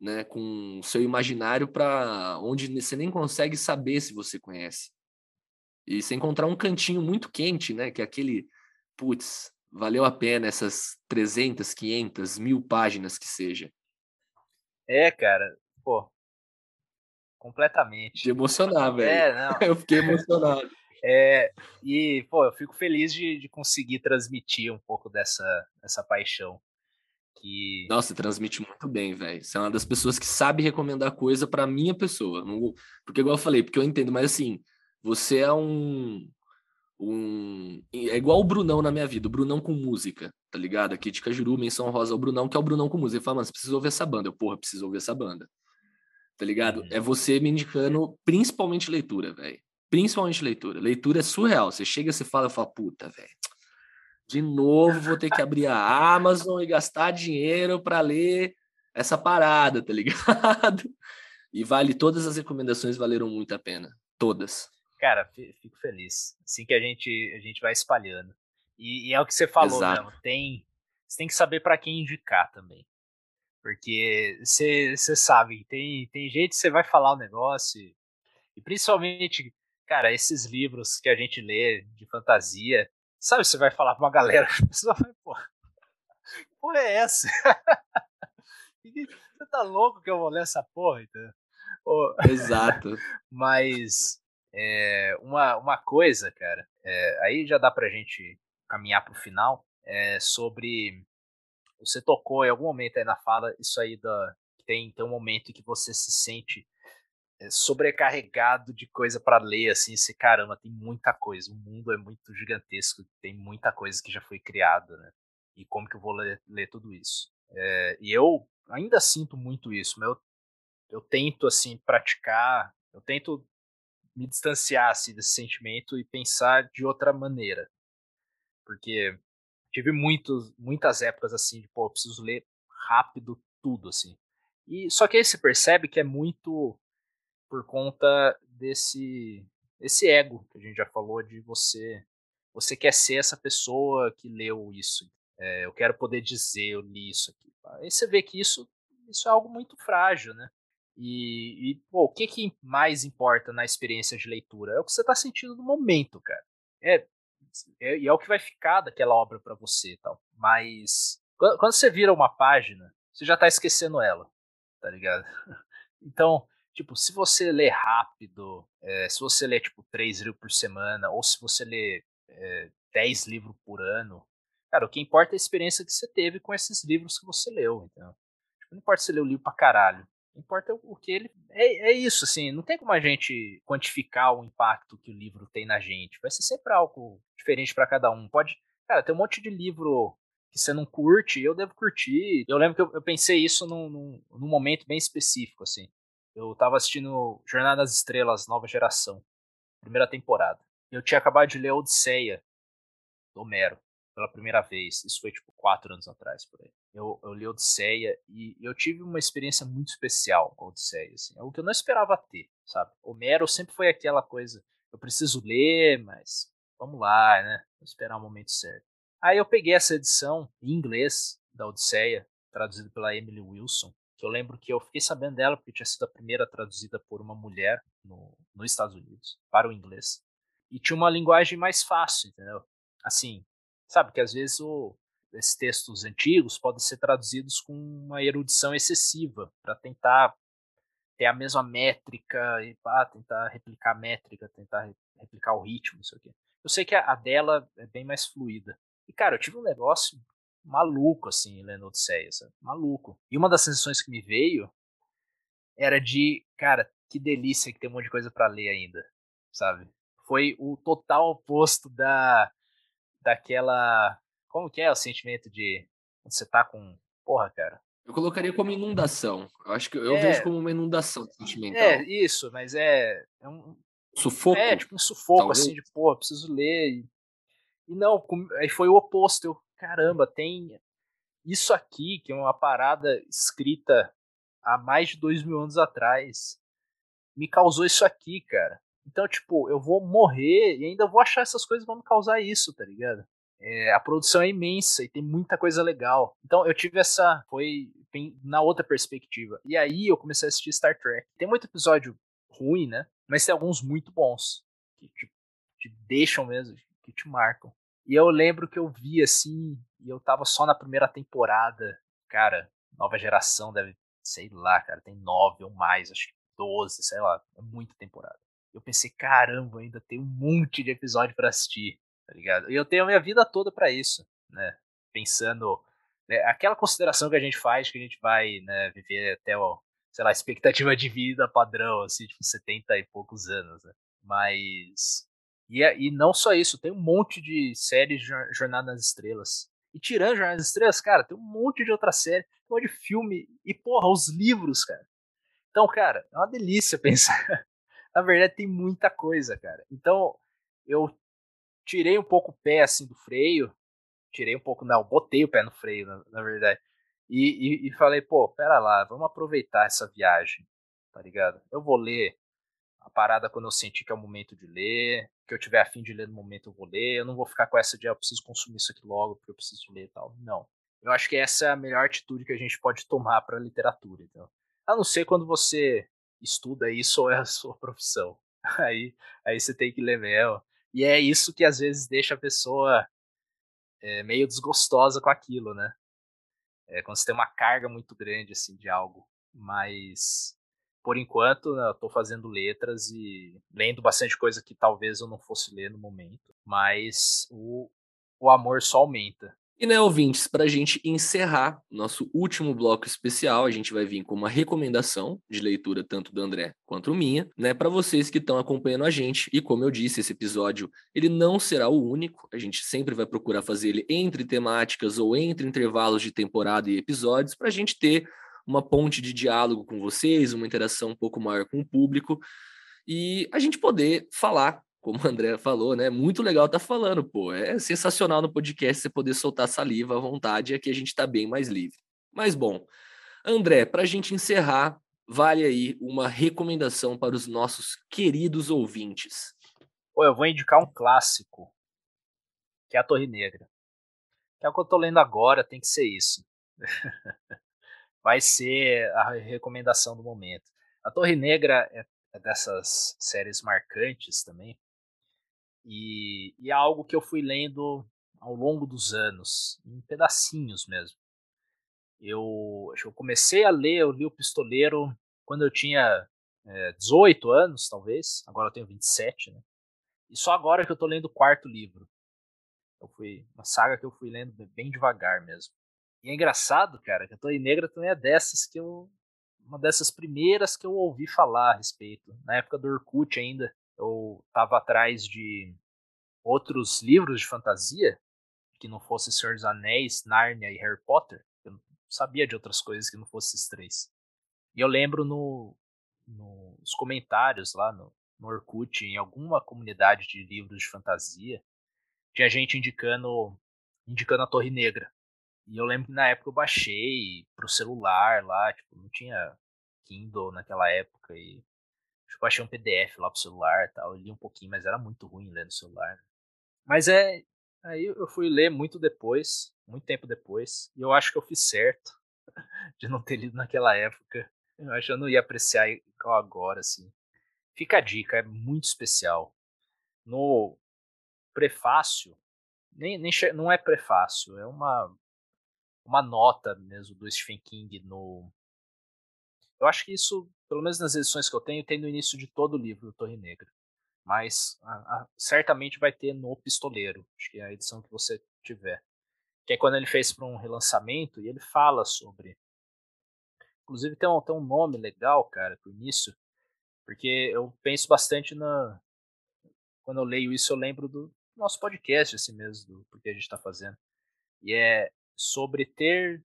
A: né, com o seu imaginário para onde você nem consegue saber se você conhece. E você encontrar um cantinho muito quente, né? Que é aquele, putz, valeu a pena essas 300, 500, mil páginas que seja.
B: É, cara, pô, completamente.
A: De emocionar, velho. É, não. eu fiquei emocionado.
B: É, e, pô, eu fico feliz de, de conseguir transmitir um pouco dessa, dessa paixão. Que...
A: Nossa, transmite muito bem, velho. Você é uma das pessoas que sabe recomendar coisa para minha pessoa. Não, porque, igual eu falei, porque eu entendo, mas assim, você é um. um é igual o Brunão na minha vida, o Brunão com música, tá ligado? Aqui de Cajuru, menção rosa ao Brunão, que é o Brunão com música. Ele fala, mano, você precisa ouvir essa banda. Eu, porra, preciso ouvir essa banda. Tá ligado? Uhum. É você me indicando principalmente leitura, velho. Principalmente leitura. Leitura é surreal. Você chega, você fala, eu falo, puta, velho. De novo vou ter que abrir a Amazon e gastar dinheiro para ler essa parada, tá ligado? E vale, todas as recomendações valeram muito a pena. Todas.
B: Cara, fico feliz. Assim que a gente, a gente vai espalhando. E, e é o que você falou Exato. mesmo. Tem, você tem que saber para quem indicar também. Porque você sabe, tem, tem gente que você vai falar o negócio, e, e principalmente cara, esses livros que a gente lê de fantasia, sabe, você vai falar pra uma galera, a pessoa vai, pô, que porra é essa? você tá louco que eu vou ler essa porra, então?
A: Exato.
B: Mas é, uma, uma coisa, cara, é, aí já dá pra gente caminhar pro final, é sobre. Você tocou em algum momento aí na fala, isso aí da. Tem, tem um momento em que você se sente é, sobrecarregado de coisa para ler, assim, esse caramba, tem muita coisa, o mundo é muito gigantesco, tem muita coisa que já foi criada, né? E como que eu vou ler, ler tudo isso? É, e eu ainda sinto muito isso, mas eu, eu tento, assim, praticar, eu tento me distanciar assim, desse sentimento e pensar de outra maneira. Porque tive muitos, muitas épocas assim, de, pô, preciso ler rápido tudo, assim. E só que aí você percebe que é muito por conta desse esse ego que a gente já falou de você você quer ser essa pessoa que leu isso. É, eu quero poder dizer eu li isso aqui. Aí você vê que isso isso é algo muito frágil, né? E, e pô, o que, que mais importa na experiência de leitura? É o que você está sentindo no momento, cara. É, é, é o que vai ficar daquela obra para você tal. Mas quando, quando, você vira uma página, você já está esquecendo ela, tá ligado? Então, tipo, se você lê rápido, é, se você lê, tipo, três livros por semana, ou se você lê é, dez livros por ano, cara, o que importa é a experiência que você teve com esses livros que você leu, então. Tipo, não importa se você leu o livro pra caralho. Importa o que ele. É, é isso, assim, não tem como a gente quantificar o impacto que o livro tem na gente. Vai ser sempre algo diferente para cada um. Pode. Cara, tem um monte de livro que você não curte, eu devo curtir. Eu lembro que eu, eu pensei isso num, num, num, momento bem específico, assim. Eu tava assistindo Jornada das Estrelas, nova geração, primeira temporada. Eu tinha acabado de ler Odisseia, do Homero pela primeira vez. Isso foi tipo quatro anos atrás, por aí. Eu, eu li Odisseia e eu tive uma experiência muito especial com Odisseia, assim, algo que eu não esperava ter, sabe? Homero sempre foi aquela coisa, eu preciso ler, mas vamos lá, né? Vou esperar o momento certo. Aí eu peguei essa edição em inglês da Odisseia, traduzida pela Emily Wilson, que eu lembro que eu fiquei sabendo dela porque tinha sido a primeira traduzida por uma mulher no, nos Estados Unidos para o inglês. E tinha uma linguagem mais fácil, entendeu? Assim, Sabe que às vezes o, esses textos antigos podem ser traduzidos com uma erudição excessiva para tentar ter a mesma métrica e pá, tentar replicar a métrica, tentar replicar o ritmo, não sei o. Eu sei que a, dela é bem mais fluida. E cara, eu tive um negócio maluco assim lendo Odisseia, maluco. E uma das sensações que me veio era de, cara, que delícia que tem um monte de coisa para ler ainda, sabe? Foi o total oposto da daquela. Como que é o sentimento de você tá com. Porra, cara.
A: Eu colocaria como inundação. Eu acho que eu é, vejo como uma inundação sentimental.
B: É, isso, mas é. é um,
A: sufoco?
B: É, tipo um sufoco, talvez. assim, de, porra, preciso ler. E, e não, aí foi o oposto. Eu, caramba, tem isso aqui, que é uma parada escrita há mais de dois mil anos atrás, me causou isso aqui, cara. Então, tipo, eu vou morrer e ainda vou achar essas coisas vão me causar isso, tá ligado? É, a produção é imensa e tem muita coisa legal. Então eu tive essa. Foi na outra perspectiva. E aí eu comecei a assistir Star Trek. Tem muito episódio ruim, né? Mas tem alguns muito bons. Que te, te deixam mesmo, que te marcam. E eu lembro que eu vi assim, e eu tava só na primeira temporada. Cara, nova geração deve, sei lá, cara, tem nove ou mais, acho que doze, sei lá. É muita temporada eu pensei, caramba, ainda tem um monte de episódio para assistir, tá ligado? E eu tenho a minha vida toda para isso, né? Pensando, né, aquela consideração que a gente faz, que a gente vai né, viver até, o, sei lá, expectativa de vida padrão, assim, tipo, 70 e poucos anos, né? Mas. E, e não só isso, tem um monte de séries de Jornada nas Estrelas. E tirando Jornada nas Estrelas, cara, tem um monte de outra série, um monte de filme. E, porra, os livros, cara. Então, cara, é uma delícia pensar na verdade tem muita coisa, cara. Então, eu tirei um pouco o pé assim do freio, tirei um pouco, não, botei o pé no freio, na, na verdade. E, e, e, falei, pô, pera lá, vamos aproveitar essa viagem, tá ligado? Eu vou ler a parada quando eu sentir que é o momento de ler, que eu tiver afim de ler no momento eu vou ler, eu não vou ficar com essa de, ah, eu preciso consumir isso aqui logo porque eu preciso ler e tal. Não. Eu acho que essa é a melhor atitude que a gente pode tomar para literatura, então. A não ser quando você estuda isso ou é a sua profissão. Aí, aí você tem que ler mesmo. E é isso que às vezes deixa a pessoa é, meio desgostosa com aquilo, né? É, quando você tem uma carga muito grande assim de algo. Mas por enquanto né, eu tô fazendo letras e lendo bastante coisa que talvez eu não fosse ler no momento. Mas o, o amor só aumenta.
A: E né, ouvintes, para a gente encerrar nosso último bloco especial, a gente vai vir com uma recomendação de leitura tanto do André quanto minha, né, para vocês que estão acompanhando a gente. E como eu disse, esse episódio ele não será o único. A gente sempre vai procurar fazer ele entre temáticas ou entre intervalos de temporada e episódios para a gente ter uma ponte de diálogo com vocês, uma interação um pouco maior com o público e a gente poder falar como o André falou, né? Muito legal tá falando, pô. É sensacional no podcast você poder soltar saliva à vontade, aqui a gente está bem mais livre. Mas bom, André, para a gente encerrar, vale aí uma recomendação para os nossos queridos ouvintes.
B: Pô, eu vou indicar um clássico, que é a Torre Negra. Que é o que eu tô lendo agora, tem que ser isso. Vai ser a recomendação do momento. A Torre Negra é, é dessas séries marcantes também, e, e é algo que eu fui lendo ao longo dos anos, em pedacinhos mesmo. Eu, eu comecei a ler, eu li o Pistoleiro quando eu tinha é, 18 anos, talvez. Agora eu tenho 27, né? E só agora que eu tô lendo o quarto livro. Eu fui, uma saga que eu fui lendo bem devagar mesmo. E é engraçado, cara, que a Torre Negra também é dessas que eu. Uma dessas primeiras que eu ouvi falar a respeito. Na época do Orkut ainda eu estava atrás de outros livros de fantasia que não fosse Senhor dos Anéis, Nárnia e Harry Potter. Eu não sabia de outras coisas que não fossem esses três. E eu lembro no, no, nos comentários lá no, no Orkut, em alguma comunidade de livros de fantasia, tinha gente indicando indicando a Torre Negra. E eu lembro que na época eu baixei pro celular lá, tipo, não tinha Kindle naquela época e Tipo, achei um PDF lá pro celular e tal. Eu li um pouquinho, mas era muito ruim ler no celular. Mas é. Aí eu fui ler muito depois, muito tempo depois, e eu acho que eu fiz certo de não ter lido naquela época. Eu acho que eu não ia apreciar igual agora, assim. Fica a dica, é muito especial. No prefácio, nem, nem não é prefácio, é uma, uma nota mesmo do Stephen King no. Eu acho que isso pelo menos nas edições que eu tenho, tem no início de todo o livro do Torre Negra. Mas a, a, certamente vai ter no Pistoleiro, acho que é a edição que você tiver. Que é quando ele fez para um relançamento e ele fala sobre. Inclusive tem um, tem um nome legal, cara, pro início, porque eu penso bastante na. Quando eu leio isso, eu lembro do nosso podcast, assim mesmo, do porque a gente está fazendo. E é sobre ter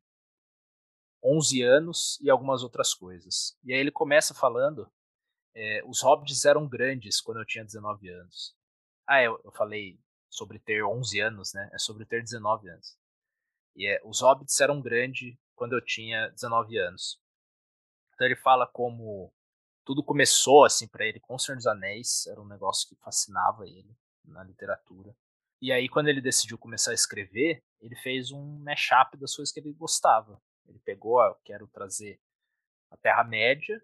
B: 11 anos e algumas outras coisas. E aí ele começa falando: é, os hobbits eram grandes quando eu tinha 19 anos. Ah, eu, eu falei sobre ter 11 anos, né? É sobre ter 19 anos. E é, os hobbits eram grandes quando eu tinha 19 anos. Então ele fala como tudo começou assim para ele com o Senhor dos Anéis, era um negócio que fascinava ele na literatura. E aí quando ele decidiu começar a escrever, ele fez um mashup das coisas que ele gostava. Ele pegou, ó, quero trazer a Terra-média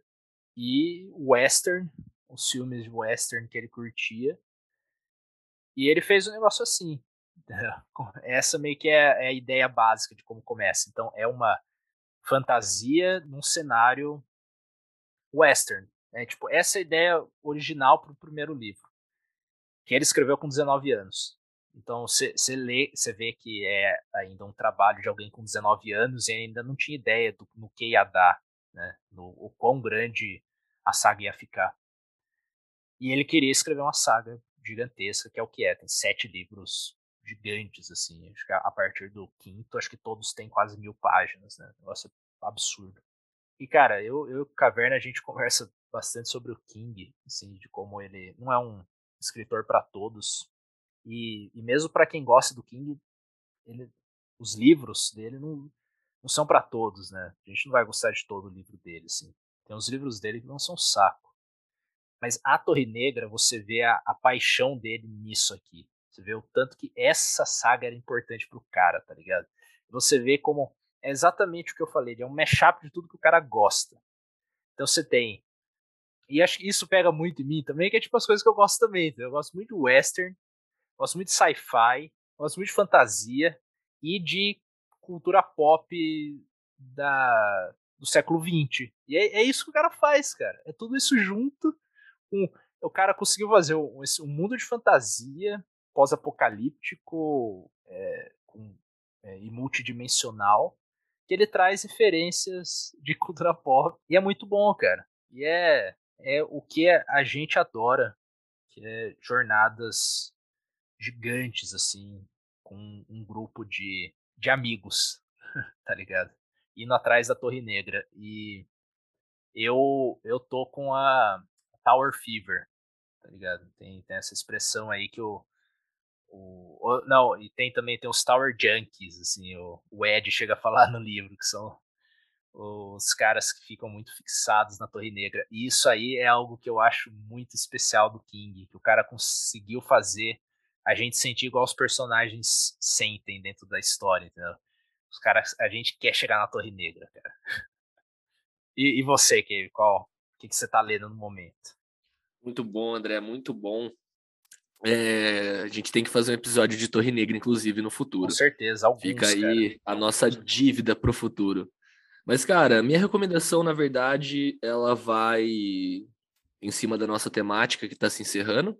B: e o Western, os filmes de Western que ele curtia. E ele fez um negócio assim. Essa meio que é, é a ideia básica de como começa. Então, é uma fantasia num cenário western. É, tipo, essa é a ideia original para o primeiro livro, que ele escreveu com 19 anos. Então você lê, você vê que é ainda um trabalho de alguém com 19 anos e ainda não tinha ideia do no que ia dar, né? No o quão grande a saga ia ficar. E ele queria escrever uma saga gigantesca, que é o que é. Tem sete livros gigantes, assim. Acho que a partir do quinto, acho que todos têm quase mil páginas, né? Negócio absurdo. E, cara, eu, eu e Caverna, a gente conversa bastante sobre o King, assim, de como ele não é um escritor para todos, e, e mesmo para quem gosta do King, ele, os livros dele não, não são para todos, né? A gente não vai gostar de todo o livro dele, assim. Tem uns livros dele que não são saco. Mas a Torre Negra, você vê a, a paixão dele nisso aqui. Você vê o tanto que essa saga era importante pro cara, tá ligado? Você vê como é exatamente o que eu falei, é um mashup de tudo que o cara gosta. Então você tem E acho que isso pega muito em mim também, que é tipo as coisas que eu gosto também. Eu gosto muito de western, gosto muito de sci-fi, gosto muito de fantasia e de cultura pop da, do século XX. E é, é, isso que o cara faz, cara. É tudo isso junto. Com, o cara conseguiu fazer um, um mundo de fantasia pós-apocalíptico é, é, e multidimensional que ele traz referências de cultura pop e é muito bom, cara. E é, é o que a gente adora, que é jornadas gigantes, assim, com um grupo de, de amigos, tá ligado? Indo atrás da Torre Negra. E eu, eu tô com a Tower Fever, tá ligado? Tem, tem essa expressão aí que o, o, não, e tem também tem os Tower Junkies, assim, o, o Ed chega a falar no livro, que são os caras que ficam muito fixados na Torre Negra. E isso aí é algo que eu acho muito especial do King, que o cara conseguiu fazer a gente sentir igual os personagens sentem dentro da história, entendeu? Os caras, a gente quer chegar na Torre Negra, cara. E, e você, Kevin, qual, o que, que você tá lendo no momento?
A: Muito bom, André, muito bom. É, a gente tem que fazer um episódio de Torre Negra, inclusive, no futuro. Com
B: certeza, alguns,
A: Fica aí cara. a nossa dívida pro futuro. Mas, cara, minha recomendação, na verdade, ela vai em cima da nossa temática que está se encerrando,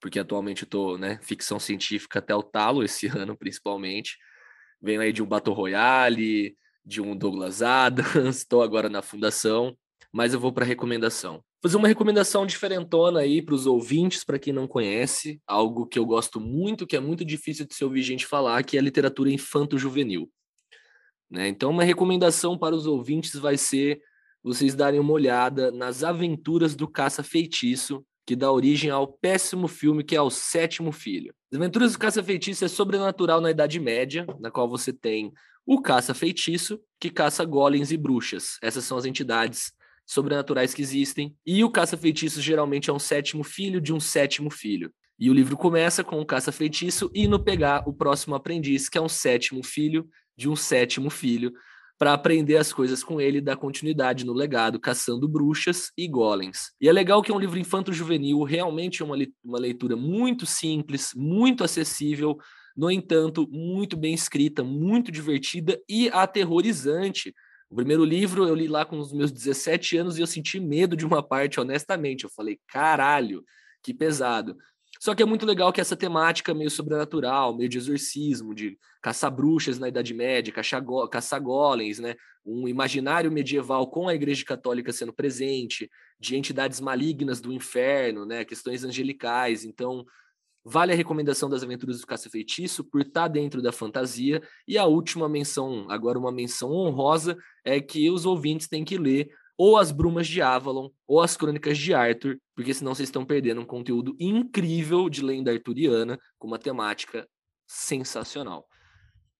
A: porque atualmente eu tô, né, ficção científica até o talo esse ano, principalmente. Venho aí de um Battle Royale, de um Douglas Adams, estou agora na fundação, mas eu vou para recomendação. Fazer uma recomendação diferentona aí para os ouvintes, para quem não conhece, algo que eu gosto muito, que é muito difícil de se ouvir gente falar, que é literatura infanto-juvenil. Né? Então, uma recomendação para os ouvintes vai ser vocês darem uma olhada nas aventuras do caça-feitiço, que dá origem ao péssimo filme que é O Sétimo Filho. As aventuras do caça-feitiço é sobrenatural na Idade Média, na qual você tem o caça-feitiço, que caça golems e bruxas. Essas são as entidades sobrenaturais que existem. E o caça-feitiço geralmente é um sétimo filho de um sétimo filho. E o livro começa com o caça-feitiço indo pegar o próximo aprendiz, que é um sétimo filho de um sétimo filho, para aprender as coisas com ele e dar continuidade no legado, caçando bruxas e golems. E é legal que é um livro infanto-juvenil, realmente é uma, uma leitura muito simples, muito acessível, no entanto, muito bem escrita, muito divertida e aterrorizante. O primeiro livro eu li lá com os meus 17 anos e eu senti medo de uma parte, honestamente. Eu falei, caralho, que pesado. Só que é muito legal que essa temática meio sobrenatural, meio de exorcismo, de caçar bruxas na Idade Média, caçar, go caçar golems, né? Um imaginário medieval com a Igreja Católica sendo presente, de entidades malignas do inferno, né? Questões angelicais. Então, vale a recomendação das Aventuras do Caça-Feitiço por estar tá dentro da fantasia. E a última menção, agora uma menção honrosa, é que os ouvintes têm que ler ou as Brumas de Avalon, ou as Crônicas de Arthur, porque senão vocês estão perdendo um conteúdo incrível de lenda arturiana, com uma temática sensacional.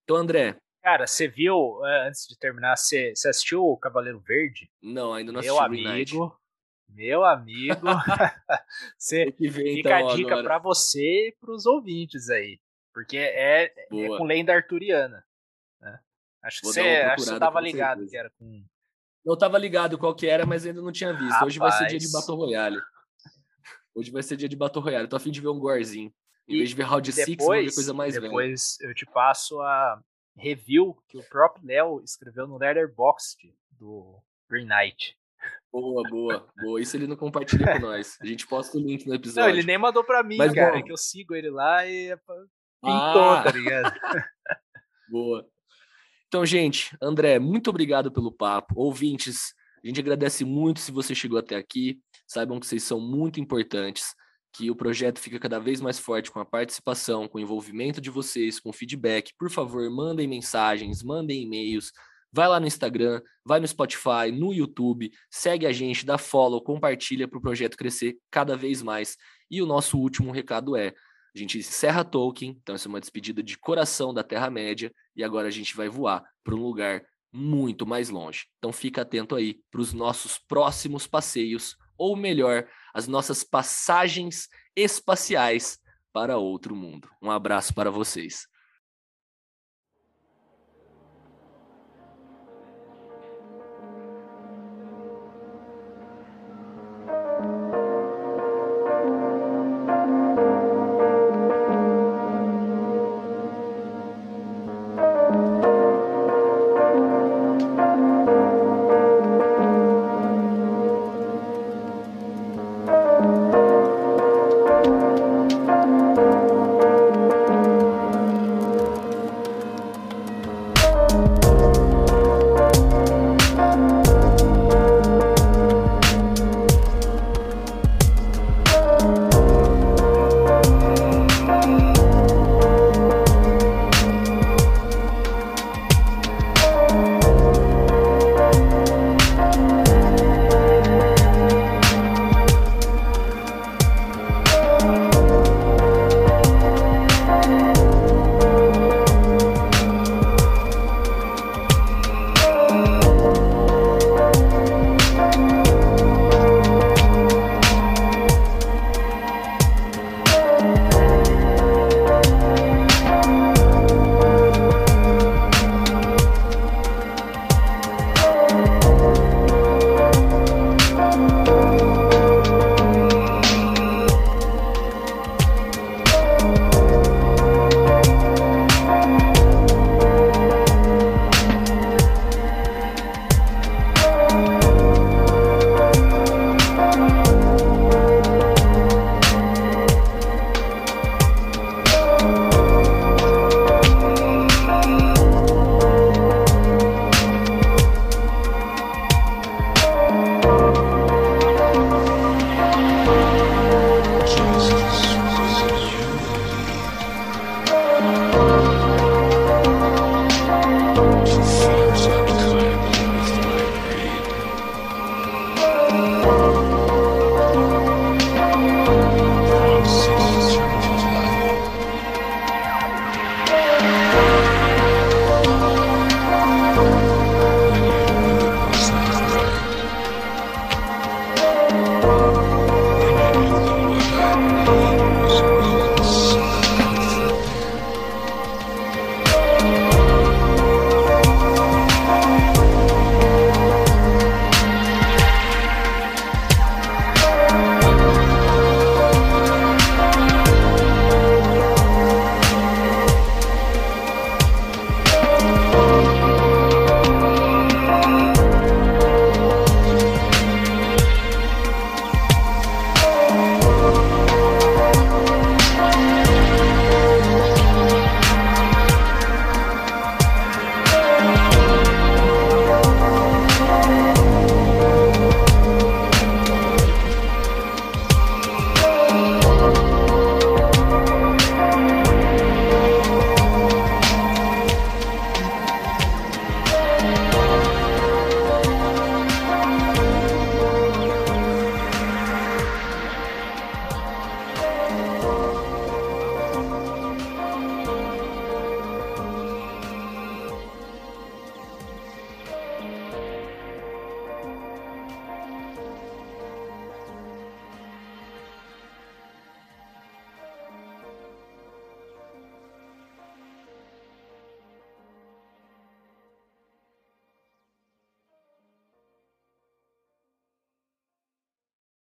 A: Então, André.
B: Cara, você viu, eh, antes de terminar, você, você assistiu o Cavaleiro Verde?
A: Não, ainda não
B: assisti. Meu amigo, meu amigo, você ver, fica então, a dica para você e para os ouvintes aí, porque é, é com lenda arturiana. Né? Acho que você estava ligado certeza. que era com
A: eu tava ligado qual que era, mas ainda não tinha visto. Rapaz. Hoje vai ser dia de Battle Royale. Hoje vai ser dia de Battle Royale. Tô a fim de ver um gorzinho. Em e vez de ver Round 6, vou ver coisa mais
B: velha. Depois eu te passo a review que o próprio Léo escreveu no Letterboxd do Green Knight.
A: Boa, boa, boa. Isso ele não compartilha com nós. A gente posta o link no episódio.
B: Não, ele nem mandou pra mim, Mas, cara, bom. que eu sigo ele lá e é pintou, ah. tá ligado?
A: boa. Então, gente, André, muito obrigado pelo papo. Ouvintes, a gente agradece muito se você chegou até aqui. Saibam que vocês são muito importantes, que o projeto fica cada vez mais forte com a participação, com o envolvimento de vocês, com feedback. Por favor, mandem mensagens, mandem e-mails. Vai lá no Instagram, vai no Spotify, no YouTube, segue a gente, dá follow, compartilha para o projeto crescer cada vez mais. E o nosso último recado é: a gente encerra Tolkien, então essa é uma despedida de coração da Terra-média, e agora a gente vai voar para um lugar muito mais longe. Então fica atento aí para os nossos próximos passeios, ou melhor, as nossas passagens espaciais para outro mundo. Um abraço para vocês.